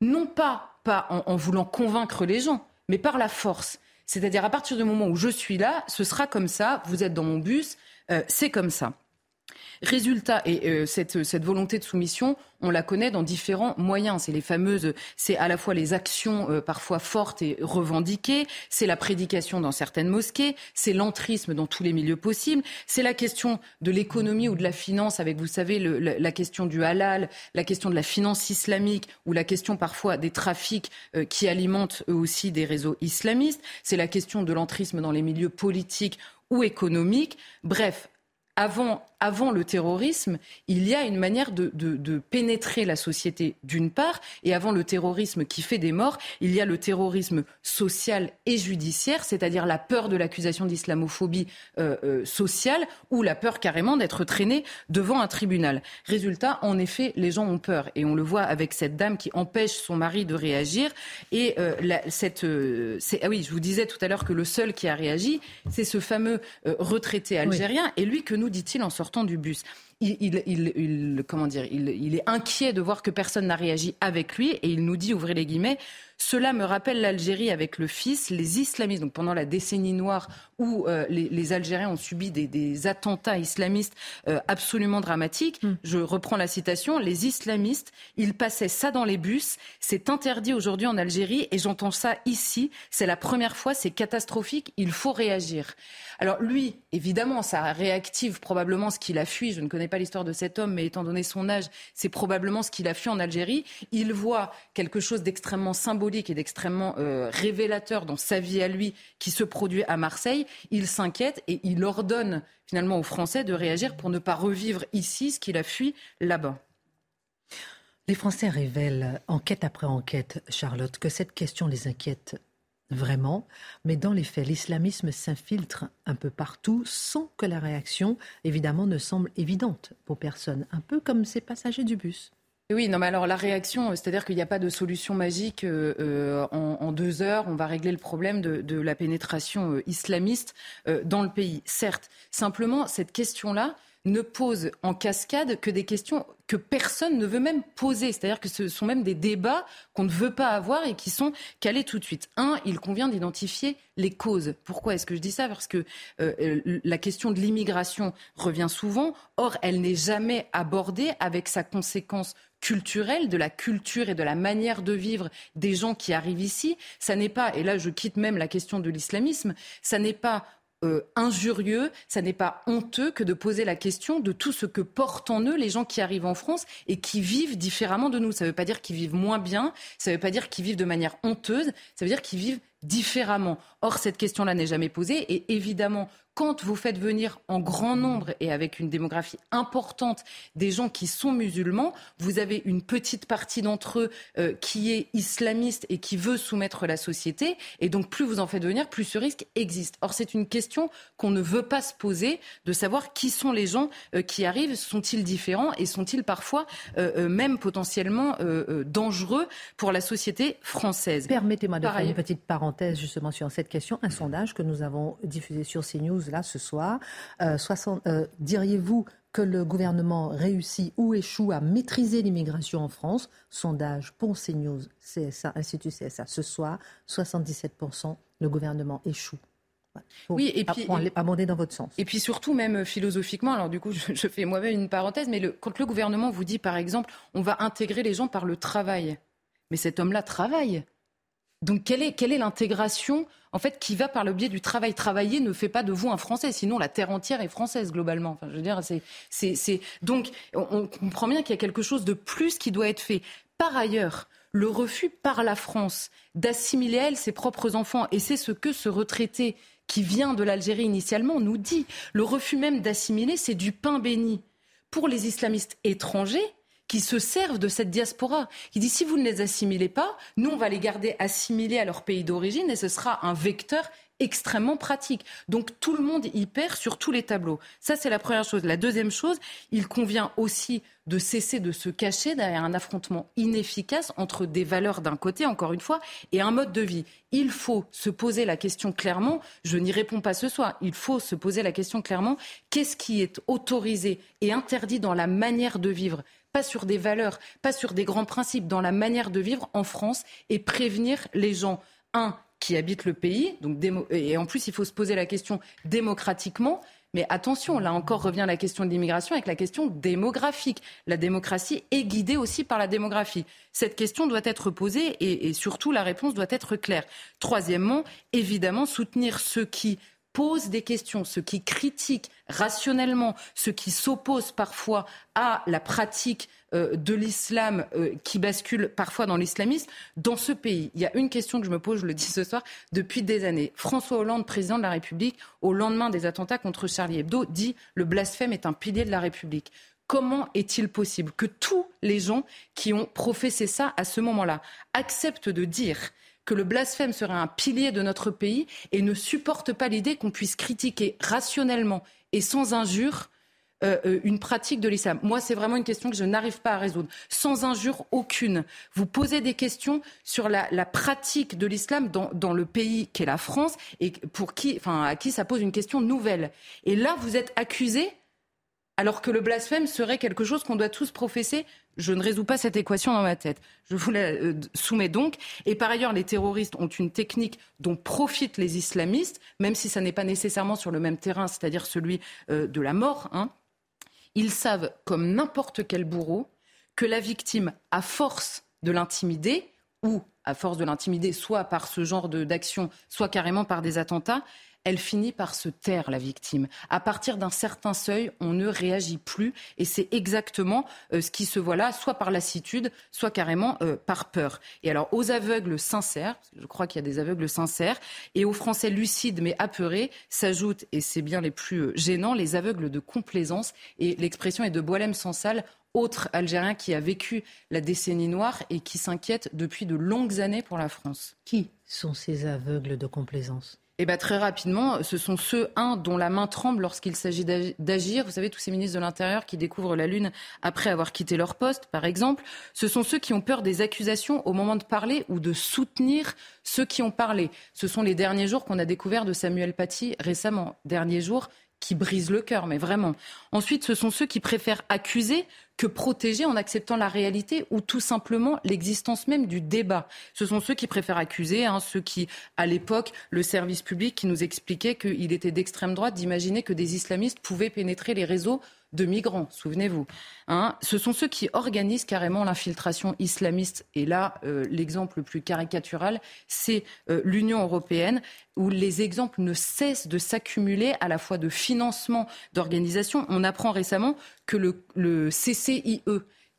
non pas pas en, voulant convaincre les gens, mais par la force. C'est-à-dire à partir du moment où je suis là, ce sera comme ça, vous êtes dans mon bus, euh, c'est comme ça. Résultat, et euh, cette, volonté de soumission, on la connaît dans différents moyens. C'est les fameuses, c'est à la fois les actions euh, parfois fortes et revendiquées, c'est la prédication dans certaines mosquées, c'est l'entrisme dans tous les milieux possibles, c'est la question de l'économie ou de la finance avec, vous savez, la, question du halal, la question de la finance islamique ou la question parfois des trafics euh, qui alimentent eux aussi des réseaux islamistes, c'est la question de l'entrisme dans les milieux politiques ou économiques. Bref, avant, avant le terrorisme, il y a une manière de, de, pénétrer la société d'une part, et avant le terrorisme qui fait des morts, il y a le terrorisme social et judiciaire, c'est-à-dire la peur de l'accusation d'islamophobie euh, euh, sociale ou la peur carrément d'être traîné devant un tribunal. Résultat, en effet, les gens ont peur, et on le voit avec cette dame qui empêche son mari de réagir. Et euh, cette, ah oui, je vous disais tout à l'heure que le seul qui a réagi, c'est ce fameux retraité algérien, et lui que nous dit-il en sortant du bus. Il, comment dire, il, est inquiet de voir que personne n'a réagi avec lui et il nous dit, ouvrez les guillemets, cela me rappelle l'Algérie avec le fils, les islamistes, donc pendant la décennie noire où euh, les, Algériens ont subi des, attentats islamistes euh, absolument dramatiques. Hmm. Je reprends la citation, les islamistes, ils passaient ça dans les bus, c'est interdit aujourd'hui en Algérie et j'entends ça ici, c'est la première fois, c'est catastrophique, il faut réagir. Alors lui, évidemment, ça réactive probablement ce qu'il a fui, je ne connais pas l'histoire de cet homme, mais étant donné son âge, c'est probablement ce qu'il a fui en Algérie. Il voit quelque chose d'extrêmement symbolique et d'extrêmement euh, révélateur dans sa vie à lui qui se produit à Marseille. Il s'inquiète et il ordonne finalement aux Français de réagir pour ne pas revivre ici ce qu'il a fui là-bas. Les Français révèlent, enquête après enquête, Charlotte, que cette question les inquiète vraiment, mais dans les faits, l'islamisme s'infiltre un peu partout sans que la réaction, évidemment, ne semble évidente pour personne, un peu comme ces passagers du bus. Oui, non, mais alors la réaction, c'est-à-dire qu'il n'y a pas de solution magique euh, euh, en, deux heures, on va régler le problème de, la pénétration euh, islamiste dans le pays. Certes, simplement, cette question-là, ne pose en cascade que des questions que personne ne veut même poser. C'est-à-dire que ce sont même des débats qu'on ne veut pas avoir et qui sont calés tout de suite. Un, il convient d'identifier les causes. Pourquoi est-ce que je dis ça? Parce que euh, la question de l'immigration revient souvent. Or, elle n'est jamais abordée avec sa conséquence culturelle, de la culture et de la manière de vivre des gens qui arrivent ici. Ça n'est pas, et là je quitte même la question de l'islamisme, ça n'est pas euh, injurieux, ça n'est pas honteux que de poser la question de tout ce que portent en eux les gens qui arrivent en France et qui vivent différemment de nous. Ça ne veut pas dire qu'ils vivent moins bien, ça ne veut pas dire qu'ils vivent de manière honteuse, ça veut dire qu'ils vivent différemment. Or, cette question-là n'est jamais posée et évidemment, quand vous faites venir en grand nombre et avec une démographie importante des gens qui sont musulmans, vous avez une petite partie d'entre eux euh, qui est islamiste et qui veut soumettre la société. Et donc, plus vous en faites venir, plus ce risque existe. Or, c'est une question qu'on ne veut pas se poser de savoir qui sont les gens euh, qui arrivent, sont-ils différents et sont-ils parfois euh, même potentiellement dangereux pour la société française? Permettez-moi de faire une petite parenthèse justement sur cette question. Un sondage que nous avons diffusé sur CNews là ce soir. Euh, euh, diriez-vous que le gouvernement réussit ou échoue à maîtriser l'immigration en France? Sondage pour CNews, CSA, Institut CSA, ce soir, 77% le gouvernement échoue. oui, et puis abonder dans votre sens. Et puis surtout, même euh, philosophiquement, alors du coup, je, fais moi-même une parenthèse, mais le, quand le gouvernement vous dit, par exemple, on va intégrer les gens par le travail, mais cet homme-là travaille. Donc quelle est, quelle est l'intégration en fait qui va par le biais du travail Travailler ne fait pas de vous un Français, sinon la terre entière est française globalement. Enfin, je veux dire, c'est, c'est, donc on, comprend bien qu'il y a quelque chose de plus qui doit être fait. Par ailleurs, le refus par la France d'assimiler elle ses propres enfants, et c'est ce que ce retraité qui vient de l'Algérie initialement nous dit. Le refus même d'assimiler, c'est du pain béni. Pour les islamistes étrangers, qui se servent de cette diaspora. qui dit si vous ne les assimilez pas, nous on va les garder assimilés à leur pays d'origine et ce sera un vecteur extrêmement pratique. Donc tout le monde y perd sur tous les tableaux. Ça, c'est la première chose. La deuxième chose, il convient aussi de cesser de se cacher derrière un affrontement inefficace entre des valeurs d'un côté, encore une fois, et un mode de vie. Il faut se poser la question clairement, je n'y réponds pas ce soir, il faut se poser la question clairement, qu'est-ce qui est autorisé et interdit dans la manière de vivre pas sur des valeurs, pas sur des grands principes, dans la manière de vivre en France et prévenir les gens, un, qui habitent le pays, et en plus il faut se poser la question démocratiquement, mais attention, là encore revient la question de l'immigration avec la question démographique. La démocratie est guidée aussi par la démographie. Cette question doit être posée et surtout la réponse doit être claire. Troisièmement, évidemment, soutenir ceux qui posent des questions, ceux qui critiquent rationnellement, ceux qui s'opposent parfois à la pratique euh, de l'islam euh, qui bascule parfois dans l'islamisme dans ce pays. Il y a une question que je me pose, je le dis ce soir, depuis des années. François Hollande, président de la République, au lendemain des attentats contre Charlie Hebdo, dit le blasphème est un pilier de la République. Comment est-il possible que tous les gens qui ont professé ça à ce moment-là acceptent de dire que le blasphème serait un pilier de notre pays et ne supportent pas l'idée qu'on puisse critiquer rationnellement et sans injure euh, euh, une pratique de l'islam Moi, c'est vraiment une question que je n'arrive pas à résoudre. Sans injure aucune. Vous posez des questions sur la, pratique de l'islam dans, dans, le pays qu'est la France et pour qui, enfin, à qui ça pose une question nouvelle. Et là, vous êtes accusé alors que le blasphème serait quelque chose qu'on doit tous professer. Je ne résous pas cette équation dans ma tête. Je vous la euh, soumets donc. Et par ailleurs, les terroristes ont une technique dont profitent les islamistes, même si ça n'est pas nécessairement sur le même terrain, c'est-à-dire celui euh, de la mort. Hein. Ils savent, comme n'importe quel bourreau, que la victime, à force de l'intimider, ou à force de l'intimider, soit par ce genre d'action, soit carrément par des attentats, elle finit par se taire, la victime. À partir d'un certain seuil, on ne réagit plus et c'est exactement euh, ce qui se voit là, soit par lassitude, soit carrément euh, par peur. Et alors, aux aveugles sincères, je crois qu'il y a des aveugles sincères, et aux Français lucides mais apeurés, s'ajoutent, et c'est bien les plus euh, gênants, les aveugles de complaisance. Et l'expression est de Boilem Sansal, autre Algérien qui a vécu la décennie noire et qui s'inquiète depuis de longues années pour la France. Qui sont ces aveugles de complaisance? Eh bien, très rapidement, ce sont ceux, un, dont la main tremble lorsqu'il s'agit d'agir. Vous savez, tous ces ministres de l'Intérieur qui découvrent la Lune après avoir quitté leur poste, par exemple. Ce sont ceux qui ont peur des accusations au moment de parler ou de soutenir ceux qui ont parlé. Ce sont les derniers jours qu'on a découvert de Samuel Paty récemment. Derniers jours qui brisent le cœur, mais vraiment. Ensuite, ce sont ceux qui préfèrent accuser que protéger en acceptant la réalité ou tout simplement l'existence même du débat. Ce sont ceux qui préfèrent accuser, hein, ceux qui, à l'époque, le service public qui nous expliquait qu'il était d'extrême droite d'imaginer que des islamistes pouvaient pénétrer les réseaux de migrants, souvenez-vous. Hein. ce sont ceux qui organisent carrément l'infiltration islamiste. Et là, euh, l'exemple le plus caricatural, c'est euh, l'Union européenne, où les exemples ne cessent de s'accumuler à la fois de financement d'organisations. On apprend récemment que le CCIE,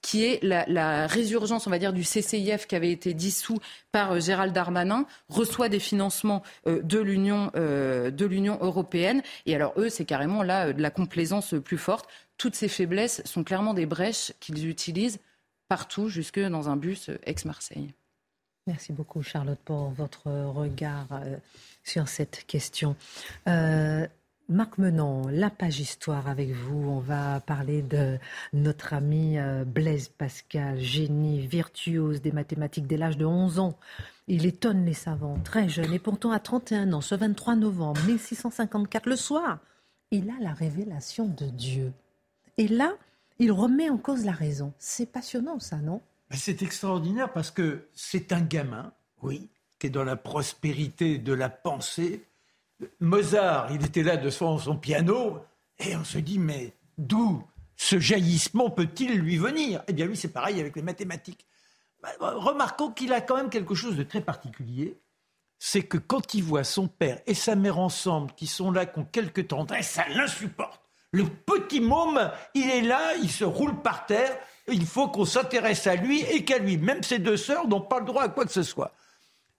qui est la, résurgence, on va dire, du CCIF qui avait été dissous par euh, Gérald Darmanin, reçoit des financements euh, de l'Union euh, de l'Union européenne. Et alors eux, c'est carrément là de la complaisance plus forte. Toutes ces faiblesses sont clairement des brèches qu'ils utilisent partout, jusque dans un bus ex-Marseille. Merci beaucoup, Charlotte, pour votre regard sur cette question. Marc Menon, la page histoire avec vous. On va parler de notre ami euh, Blaise Pascal, génie, virtuose des mathématiques dès l'âge de 11 ans. Il étonne les savants, très jeune, et pourtant à 31 ans, ce 23 novembre 1654, le soir, il a la révélation de Dieu. Et là, il remet en cause la raison. C'est passionnant ça, non? C'est extraordinaire parce que c'est un gamin, oui, qui est dans la prospérité de la pensée, Mozart, il était là de son, son piano, et on se dit, mais d'où ce jaillissement peut-il lui venir? Eh bien, lui, c'est pareil avec les mathématiques. Bah, remarquons qu'il a quand même quelque chose de très particulier. C'est que quand il voit son père et sa mère ensemble, qui sont là, qui ont quelques tendresses, ça l'insupporte. Le petit môme, il est là, il se roule par terre. Il faut qu'on s'intéresse à lui et qu'à lui. Même ses deux sœurs n'ont pas le droit à quoi que ce soit.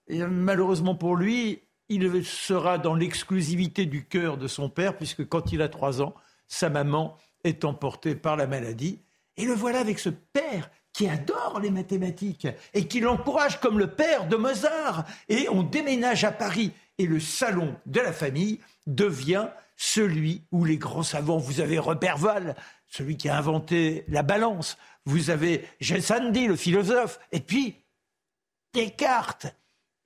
Et malheureusement pour lui, il sera dans l'exclusivité du cœur de son père, puisque quand il a trois ans, sa maman est emportée par la maladie. Et le voilà avec ce père qui adore les mathématiques et qui l'encourage comme le père de Mozart. Et on déménage à Paris et le salon de la famille devient celui où les grands savants, vous avez Robert Val, celui qui a inventé la balance, vous avez Gelsandi, le philosophe, et puis Descartes.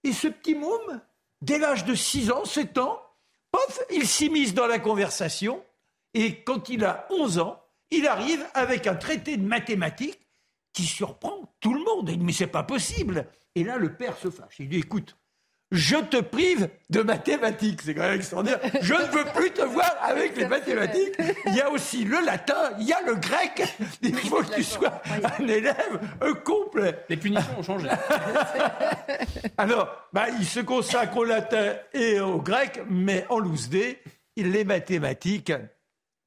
Et ce petit môme, dès l'âge de 6 ans, 7 ans, pof, il s'immisce dans la conversation. Et quand il a 11 ans, il arrive avec un traité de mathématiques qui surprend tout le monde. Il dit, mais c'est pas possible. Et là, le père se fâche. Il dit, écoute, je te prive de mathématiques. C'est quand même extraordinaire. Je ne veux plus te voir avec les mathématiques. Il y a aussi le latin, il y a le grec. Il faut que tu sois un élève complet. Les punitions ont changé. Alors, bah, il se consacre au latin et au grec, mais en loose day, les mathématiques,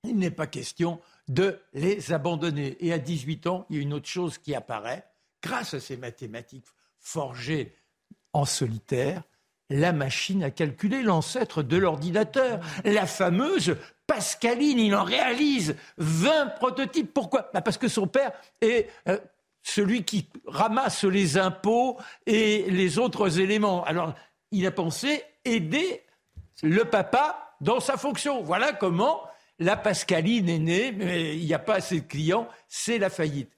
il n'est pas question de les abandonner. Et à 18 ans, il y a une autre chose qui apparaît, grâce à ces mathématiques forgées en solitaire, la machine à calculer, l'ancêtre de l'ordinateur, la fameuse Pascaline. Il en réalise 20 prototypes. Pourquoi? Bah, Parce que son père est euh, celui qui ramasse les impôts et les autres éléments. Alors, il a pensé aider le papa dans sa fonction. Voilà comment la Pascaline est née, mais il n'y a pas assez de clients, c'est la faillite.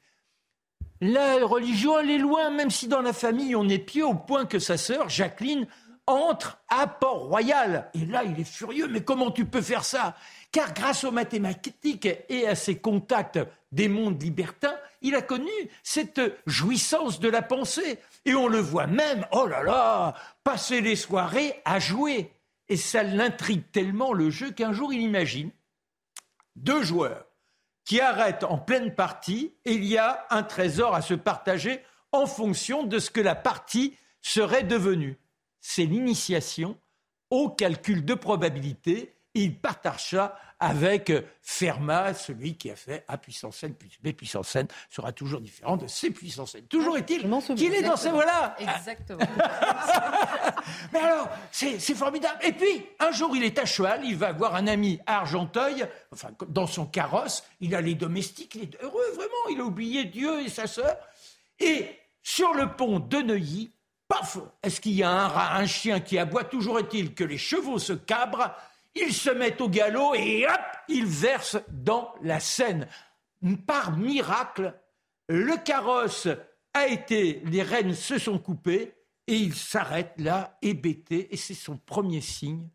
La religion, elle est loin, même si dans la famille on est pieux au point que sa sœur, Jacqueline, entre à Port-Royal. Et là, il est furieux, mais comment tu peux faire ça? Car grâce aux mathématiques et à ses contacts des mondes libertins, il a connu cette jouissance de la pensée. Et on le voit même, oh là là, passer les soirées à jouer. Et ça l'intrigue tellement le jeu qu'un jour il imagine deux joueurs qui arrêtent en pleine partie et il y a un trésor à se partager en fonction de ce que la partie serait devenue. C'est l'initiation au calcul de probabilité. Il partage ça avec Fermat, celui qui a fait A puissance n plus B puissance n sera toujours différent de C puissance n. Toujours est-il qu'il est dans ces voilà. Exactement. Mais alors, c'est formidable. Et puis, un jour, il est à cheval, il va voir un ami à Argenteuil, enfin, dans son carrosse, il a les domestiques, il est heureux, vraiment, il a oublié Dieu et sa sœur. Et sur le pont de Neuilly, est-ce qu'il y a un rat, un chien qui aboie? Toujours est-il que les chevaux se cabrent ils se mettent au galop et hop, ils versent dans la Seine. Par miracle, le carrosse a été, les rênes se sont coupées et il s'arrête là, hébété, et c'est son premier signe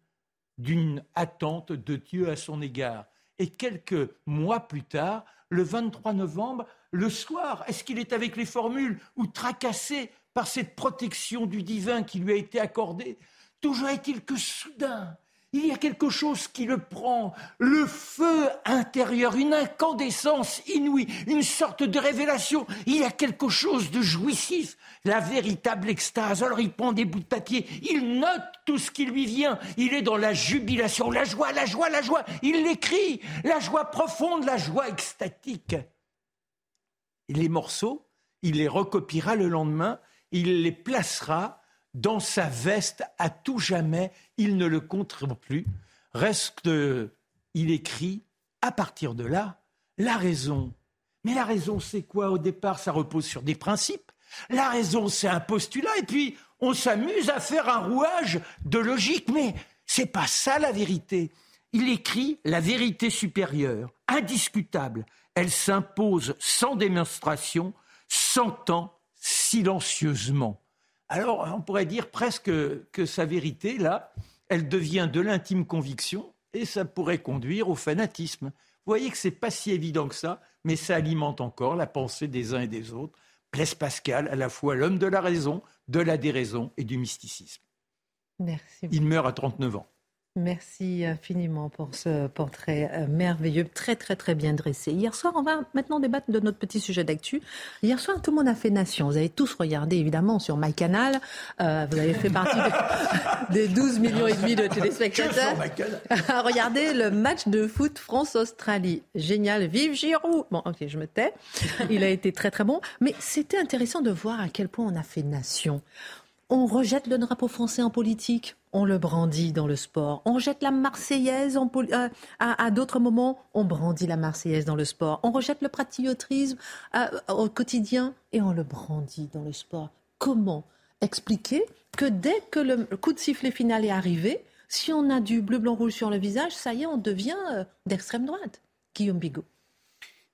d'une attente de Dieu à son égard. Et quelques mois plus tard, le 23 novembre, le soir, est-ce qu'il est avec les formules ou tracassé par cette protection du divin qui lui a été accordée Toujours est-il que soudain, il y a quelque chose qui le prend, le feu intérieur, une incandescence inouïe, une sorte de révélation. Il y a quelque chose de jouissif, la véritable extase. Alors il prend des bouts de papier, il note tout ce qui lui vient. Il est dans la jubilation, la joie, la joie, la joie. Il l'écrit, la joie profonde, la joie extatique. les morceaux, il les recopiera le lendemain, il les placera dans sa veste à tout jamais, il ne le comptera plus. Reste, il écrit, à partir de là, la raison. Mais la raison, c'est quoi Au départ, ça repose sur des principes. La raison, c'est un postulat, et puis on s'amuse à faire un rouage de logique, mais c'est pas ça la vérité. Il écrit la vérité supérieure, indiscutable. Elle s'impose sans démonstration, sans temps, silencieusement. Alors, on pourrait dire presque que sa vérité, là, elle devient de l'intime conviction et ça pourrait conduire au fanatisme. Vous voyez que ce n'est pas si évident que ça, mais ça alimente encore la pensée des uns et des autres. Blaise Pascal, à la fois l'homme de la raison, de la déraison et du mysticisme. Merci. Il meurt à 39 ans. Merci infiniment pour ce portrait euh, merveilleux, très très très bien dressé. Hier soir, on va maintenant débattre de notre petit sujet d'actu. Hier soir, tout le monde a fait nation. Vous avez tous regardé évidemment sur MyCanal. Euh, vous avez fait partie des 12 millions et demi de téléspectateurs. Regardez le match de foot France-Australie. Génial, vive Giroud. Bon, ok, je me tais. Il a été très très bon. Mais c'était intéressant de voir à quel point on a fait nation. On rejette le drapeau français en politique, on le brandit dans le sport. On rejette la Marseillaise euh, à, d'autres moments, on brandit la Marseillaise dans le sport. On rejette le patriotisme euh, au quotidien et on le brandit dans le sport. Comment expliquer que dès que le coup de sifflet final est arrivé, si on a du bleu, blanc, rouge sur le visage, ça y est, on devient euh, d'extrême droite? Guillaume Bigot.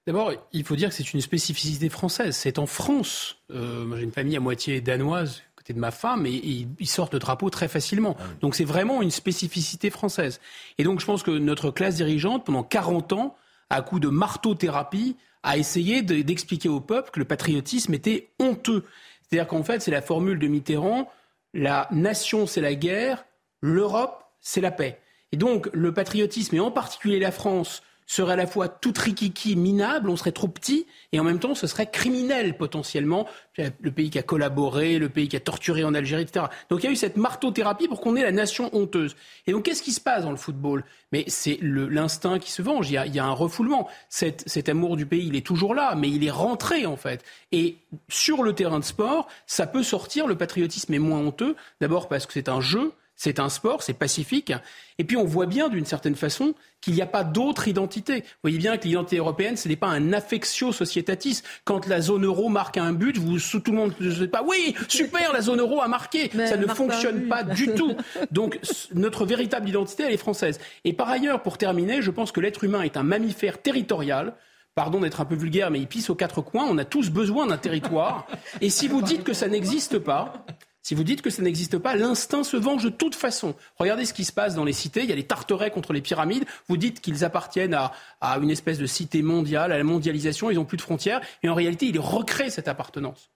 D'abord, il faut dire que c'est une spécificité française. C'est en France. moi, j'ai une famille à moitié danoise de ma femme, et, ils sortent le drapeau très facilement. Ah donc c'est vraiment une spécificité française. Et donc je pense que notre classe dirigeante, pendant 40 ans, à coup de marteau-thérapie, a essayé d'expliquer au peuple que le patriotisme était honteux. C'est-à-dire qu'en fait, c'est la formule de Mitterrand, la nation c'est la guerre, l'Europe c'est la paix. Et donc le patriotisme, et en particulier la France, serait à la fois tout rikiki, minable, on serait trop petit, et en même temps, ce serait criminel potentiellement. Le pays qui a collaboré, le pays qui a torturé en Algérie, etc. Donc il y a eu cette marteau-thérapie pour qu'on ait la nation honteuse. Et donc qu'est-ce qui se passe dans le football? Mais c'est l'instinct qui se venge. Il y, a, il y a un refoulement. Cet, cet amour du pays, il est toujours là, mais il est rentré en fait. Et sur le terrain de sport, ça peut sortir. Le patriotisme est moins honteux. D'abord parce que c'est un jeu c'est un sport, c'est pacifique. Et puis on voit bien d'une certaine façon qu'il n'y a pas d'autre identité. Vous voyez bien que l'identité européenne, ce n'est pas un affectio societatis. Quand la zone euro marque un but, vous, tout le monde ne sait pas, oui, super, la zone euro a marqué. Ça ne fonctionne pas, du tout. Donc notre véritable identité, elle est française. Et par ailleurs, pour terminer, je pense que l'être humain est un mammifère territorial pardon d'être un peu vulgaire, mais il pisse aux quatre coins. On a tous besoin d'un territoire. Et si vous dites que ça n'existe pas, si vous dites que ça n'existe pas, l'instinct se venge de toute façon. Regardez ce qui se passe dans les cités. Il y a les tarterets contre les pyramides. Vous dites qu'ils appartiennent à, une espèce de cité mondiale, à la mondialisation. Ils n'ont plus de frontières. Et en réalité, ils recréent cette appartenance.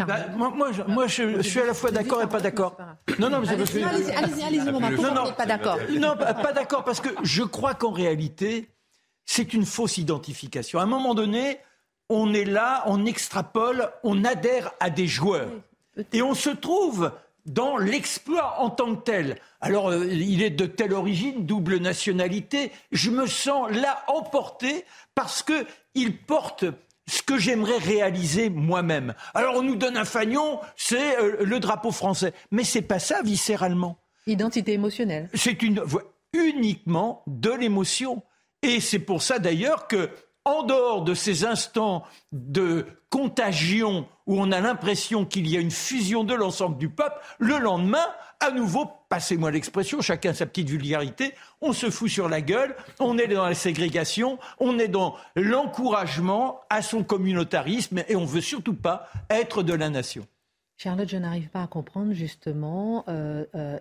Bah, moi, je, suis à la fois d'accord et pas d'accord. Non, non, mais allez-y, allez-y, allez-y, non, non, pas d'accord? Non, pas d'accord, parce que je crois qu'en réalité, c'est une fausse identification. À un moment donné, on est là, on extrapole, on adhère à des joueurs. Et on se trouve dans l'exploit en tant que tel. Alors, euh, il est de telle origine, double nationalité. Je me sens là emporté parce qu'il porte ce que j'aimerais réaliser moi-même. Alors, on nous donne un fagnon, c'est euh, le drapeau français. Mais c'est pas ça, viscéralement. Identité émotionnelle. C'est une uniquement de l'émotion. Et c'est pour ça d'ailleurs que en dehors de ces instants de contagion où on a l'impression qu'il y a une fusion de l'ensemble du peuple, le lendemain, à nouveau, passez-moi l'expression, chacun sa petite vulgarité, on se fout sur la gueule, on est dans la ségrégation, on est dans l'encouragement à son communautarisme et on ne veut surtout pas être de la nation. Charlotte, je n'arrive pas à comprendre justement euh, euh,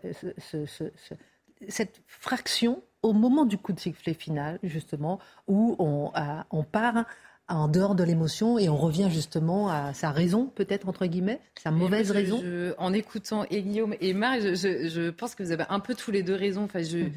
cette fraction au moment du coup de sifflet final, justement, où on, on part en dehors de l'émotion et on revient justement à sa raison, peut-être entre guillemets, sa mauvaise raison. en écoutant et Guillaume et Marc, je, pense que vous avez un peu tous les deux raisons. Enfin, je, mm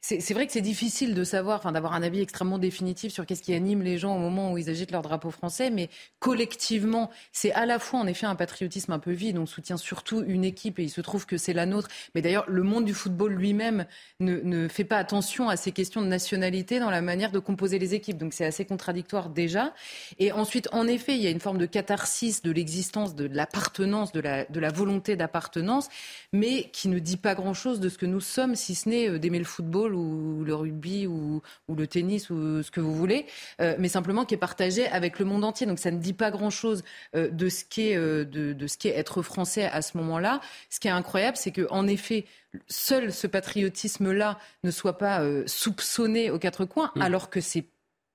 c'est vrai que c'est difficile de savoir, enfin, d'avoir un avis extrêmement définitif sur qu'est-ce qui anime les gens au moment où ils agitent leur drapeau français, mais collectivement, c'est à la fois en effet un patriotisme un peu vide. On soutient surtout une équipe et il se trouve que c'est la nôtre. Mais d'ailleurs, le monde du football lui-même ne, fait pas attention à ces questions de nationalité dans la manière de composer les équipes. Donc c'est assez contradictoire déjà. Et ensuite, en effet, il y a une forme de catharsis de l'existence, de l'appartenance, de la, de la volonté d'appartenance, mais qui ne dit pas grand-chose de ce que nous sommes, si ce n'est euh, d'aimer le football ou le rugby ou, le tennis ou ce que vous voulez, euh, mais simplement qui est partagé avec le monde entier. Donc ça ne dit pas grand-chose euh, de ce qui est euh, de, ce être français à ce moment-là. Ce qui est incroyable, c'est que en effet, seul ce patriotisme-là ne soit pas soupçonné aux quatre coins, mm. alors que c'est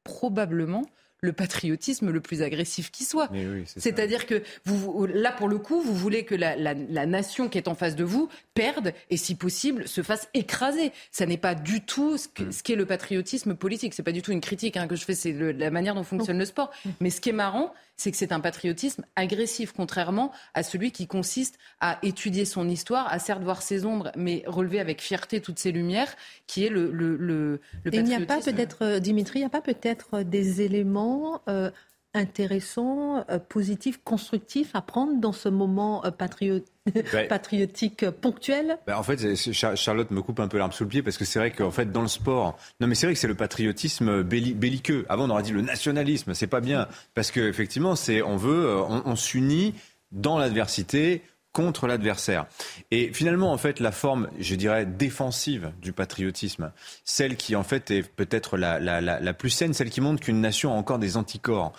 probablement le patriotisme le plus agressif qui soit. C'est-à-dire que vous, là, pour le coup, vous voulez que la, nation qui est en face de vous perde et, si possible, se fasse écraser. Ça n'est pas du tout ce, mm. qu'est le patriotisme politique. C'est pas du tout une critique hein, que je fais, c'est la manière dont fonctionne le sport. Mm. Mais ce qui est marrant, c'est que c'est un patriotisme agressif, contrairement à celui qui consiste à étudier son histoire, à certes voir ses ombres, mais relever avec fierté toutes ses lumières, qui est le, le, le, patriotisme. Il n'y a pas peut-être, euh, Dimitri, il n'y a pas peut-être des éléments euh, intéressants, euh, positifs, constructifs à prendre dans ce moment patriotique ponctuel? Ben, En fait, Charlotte me coupe un peu l'arme sous le pied parce que c'est vrai qu'en fait, dans le sport, non mais c'est vrai que c'est le patriotisme belliqueux. Avant, on aurait dit le nationalisme, c'est pas bien parce qu'effectivement, c'est on veut, on s'unit dans l'adversité contre l'adversaire. Et finalement, en fait, la forme, je dirais, défensive du patriotisme, celle qui, en fait, est peut-être la, la, la, la, plus saine, celle qui montre qu'une nation a encore des anticorps.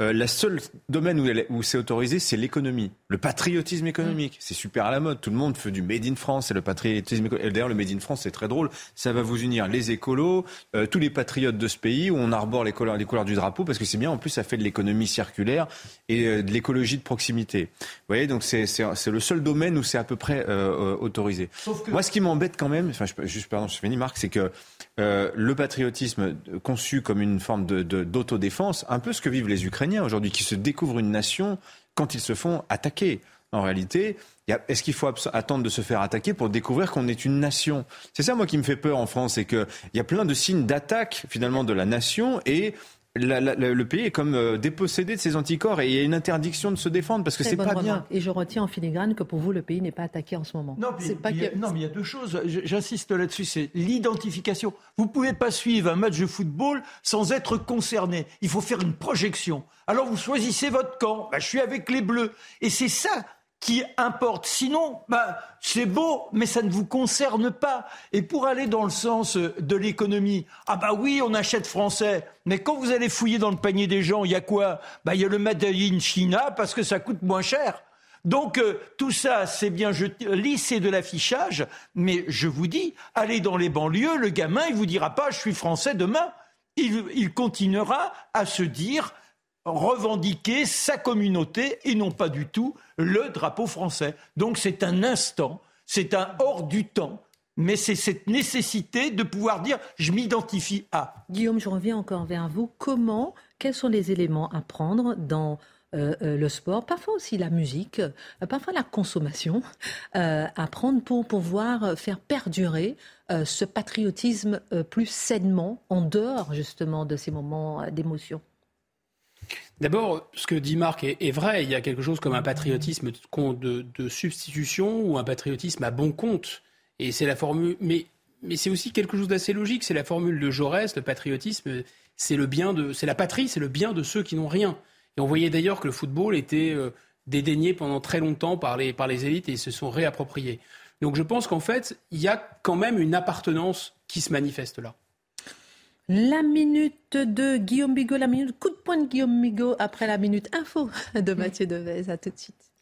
Euh, la seule domaine où, où c'est autorisé, c'est l'économie, le patriotisme économique. C'est super à la mode. Tout le monde fait du Made in France, c'est le patriotisme économique. D'ailleurs, le Made in France, c'est très drôle. Ça va vous unir les écolos, euh, tous les patriotes de ce pays où on arbore les couleurs, les couleurs du drapeau, parce que c'est bien. En plus, ça fait de l'économie circulaire et euh, de l'écologie de proximité. Vous voyez, donc c'est le le seul domaine où c'est à peu près euh, euh, autorisé. Moi, ce qui m'embête quand même, enfin, je, juste pardon, je finis, Marc, c'est que euh, le patriotisme conçu comme une forme d'autodéfense, de, un peu ce que vivent les Ukrainiens aujourd'hui, qui se découvrent une nation quand ils se font attaquer. en réalité, est-ce qu'il faut attendre de se faire attaquer pour découvrir qu'on est une nation? C'est ça, moi, qui me fait peur en France, c'est qu'il y a plein de signes d'attaque, finalement, de la nation et le pays est comme euh, dépossédé de ses anticorps et il y a une interdiction de se défendre parce que c'est pas bien. Et je retiens en filigrane que pour vous, le pays n'est pas attaqué en ce moment. Non, mais, pas il, y a, non mais il y a deux choses. J'insiste là-dessus, c'est l'identification. Vous ne pouvez pas suivre un match de football sans être concerné. Il faut faire une projection. Alors vous choisissez votre camp. Bah, je suis avec les Bleus. Et c'est ça qui importe. Sinon, bah, c'est beau, mais ça ne vous concerne pas. Et pour aller dans le sens de l'économie, ah bah oui, on achète français. Mais quand vous allez fouiller dans le panier des gens, il y a quoi? Bah il y a le Made in China parce que ça coûte moins cher. Donc euh, tout ça, c'est bien lisser de l'affichage, mais je vous dis, allez dans les banlieues, le gamin, il vous dira pas je suis français demain. il continuera à se dire revendiquer sa communauté et non pas du tout le drapeau français. Donc c'est un instant, c'est un hors du temps, mais c'est cette nécessité de pouvoir dire je m'identifie à. Guillaume, je reviens encore vers vous. Comment, quels sont les éléments à prendre dans euh, euh, le sport, parfois aussi la musique, euh, parfois la consommation, à prendre pour pouvoir faire perdurer ce patriotisme plus sainement en dehors justement de ces moments d'émotion? D'abord, ce que dit Marc est, vrai. Il y a quelque chose comme un patriotisme de, substitution ou un patriotisme à bon compte. Et c'est la formule. Mais, mais c'est aussi quelque chose d'assez logique. C'est la formule de Jaurès. Le patriotisme, c'est le bien de, c'est la patrie, c'est le bien de ceux qui n'ont rien. Et on voyait d'ailleurs que le football était euh, dédaigné pendant très longtemps par les, par les élites et ils se sont réappropriés. Donc je pense qu'en fait, il y a quand même une appartenance qui se manifeste là. La minute de Guillaume Bigot, la minute coup de poing de Guillaume Bigot après la minute info de Mathieu Devez. À tout de suite.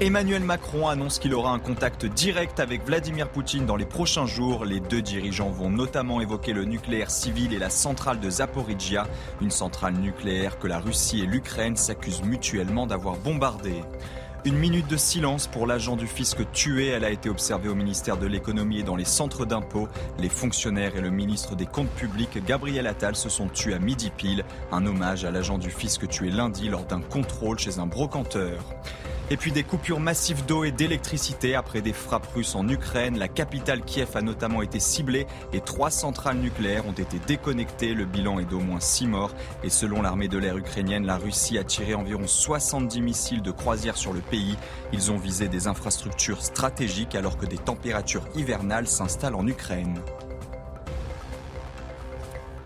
Emmanuel Macron annonce qu'il aura un contact direct avec Vladimir Poutine dans les prochains jours. Les deux dirigeants vont notamment évoquer le nucléaire civil et la centrale de Zaporizhia, une centrale nucléaire que la Russie et l'Ukraine s'accusent mutuellement d'avoir bombardée. Une minute de silence pour l'agent du fisc tué. Elle a été observée au ministère de l'économie et dans les centres d'impôts. Les fonctionnaires et le ministre des Comptes publics, Gabriel Attal, se sont tués à midi pile. Un hommage à l'agent du fisc tué lundi lors d'un contrôle chez un brocanteur. Et puis des coupures massives d'eau et d'électricité après des frappes russes en Ukraine. La capitale Kiev a notamment été ciblée et trois centrales nucléaires ont été déconnectées. Le bilan est d'au moins six morts. Et selon l'armée de l'air ukrainienne, la Russie a tiré environ 70 missiles de croisière sur le pays. Ils ont visé des infrastructures stratégiques alors que des températures hivernales s'installent en Ukraine.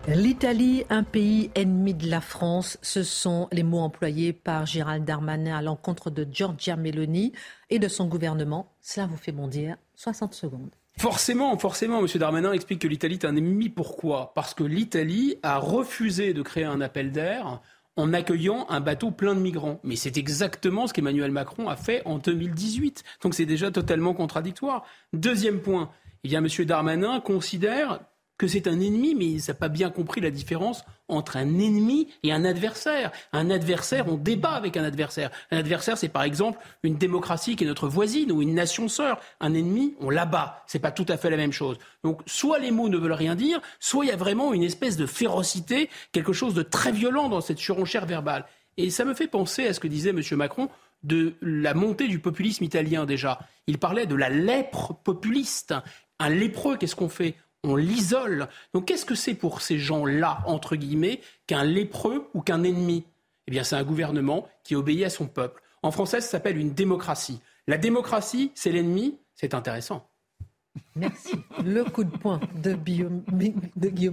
L'Italie, un pays ennemi de la France, ce sont les mots employés par Gérald Darmanin à l'encontre de Giorgia Meloni et de son gouvernement. Cela vous fait bondir 60 secondes. Forcément, forcément, M. Darmanin explique que l'Italie est un ennemi. Pourquoi? Parce que l'Italie a refusé de créer un appel d'air en accueillant un bateau plein de migrants. Mais c'est exactement ce qu'Emmanuel Macron a fait en 2018. Donc c'est déjà totalement contradictoire. Deuxième point, il y a M. Darmanin considère que c'est un ennemi, mais il n'a pas bien compris la différence entre un ennemi et un adversaire. Un adversaire, on débat avec un adversaire. Un adversaire, c'est par exemple une démocratie qui est notre voisine ou une nation sœur. Un ennemi, on l'abat. C'est pas tout à fait la même chose. Donc, soit les mots ne veulent rien dire, soit il y a vraiment une espèce de férocité, quelque chose de très violent dans cette surenchère verbale. Et ça me fait penser à ce que disait M. Macron de la montée du populisme italien déjà. Il parlait de la lèpre populiste. Un lépreux, qu'est-ce qu'on fait? On l'isole. Donc qu'est-ce que c'est pour ces gens-là, entre guillemets, qu'un lépreux ou qu'un ennemi? Eh bien, c'est un gouvernement qui obéit à son peuple. En français, ça s'appelle une démocratie. La démocratie, c'est l'ennemi, c'est intéressant. Merci. Le coup de poing de, Guillaume,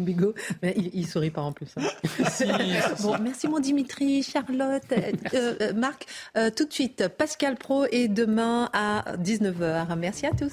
Bigot. il, ne sourit pas en plus. Hein. Merci. mon Dimitri, Charlotte, euh, euh, Marc. Euh, tout de suite, Pascal Pro et demain à 19h. Merci à tous.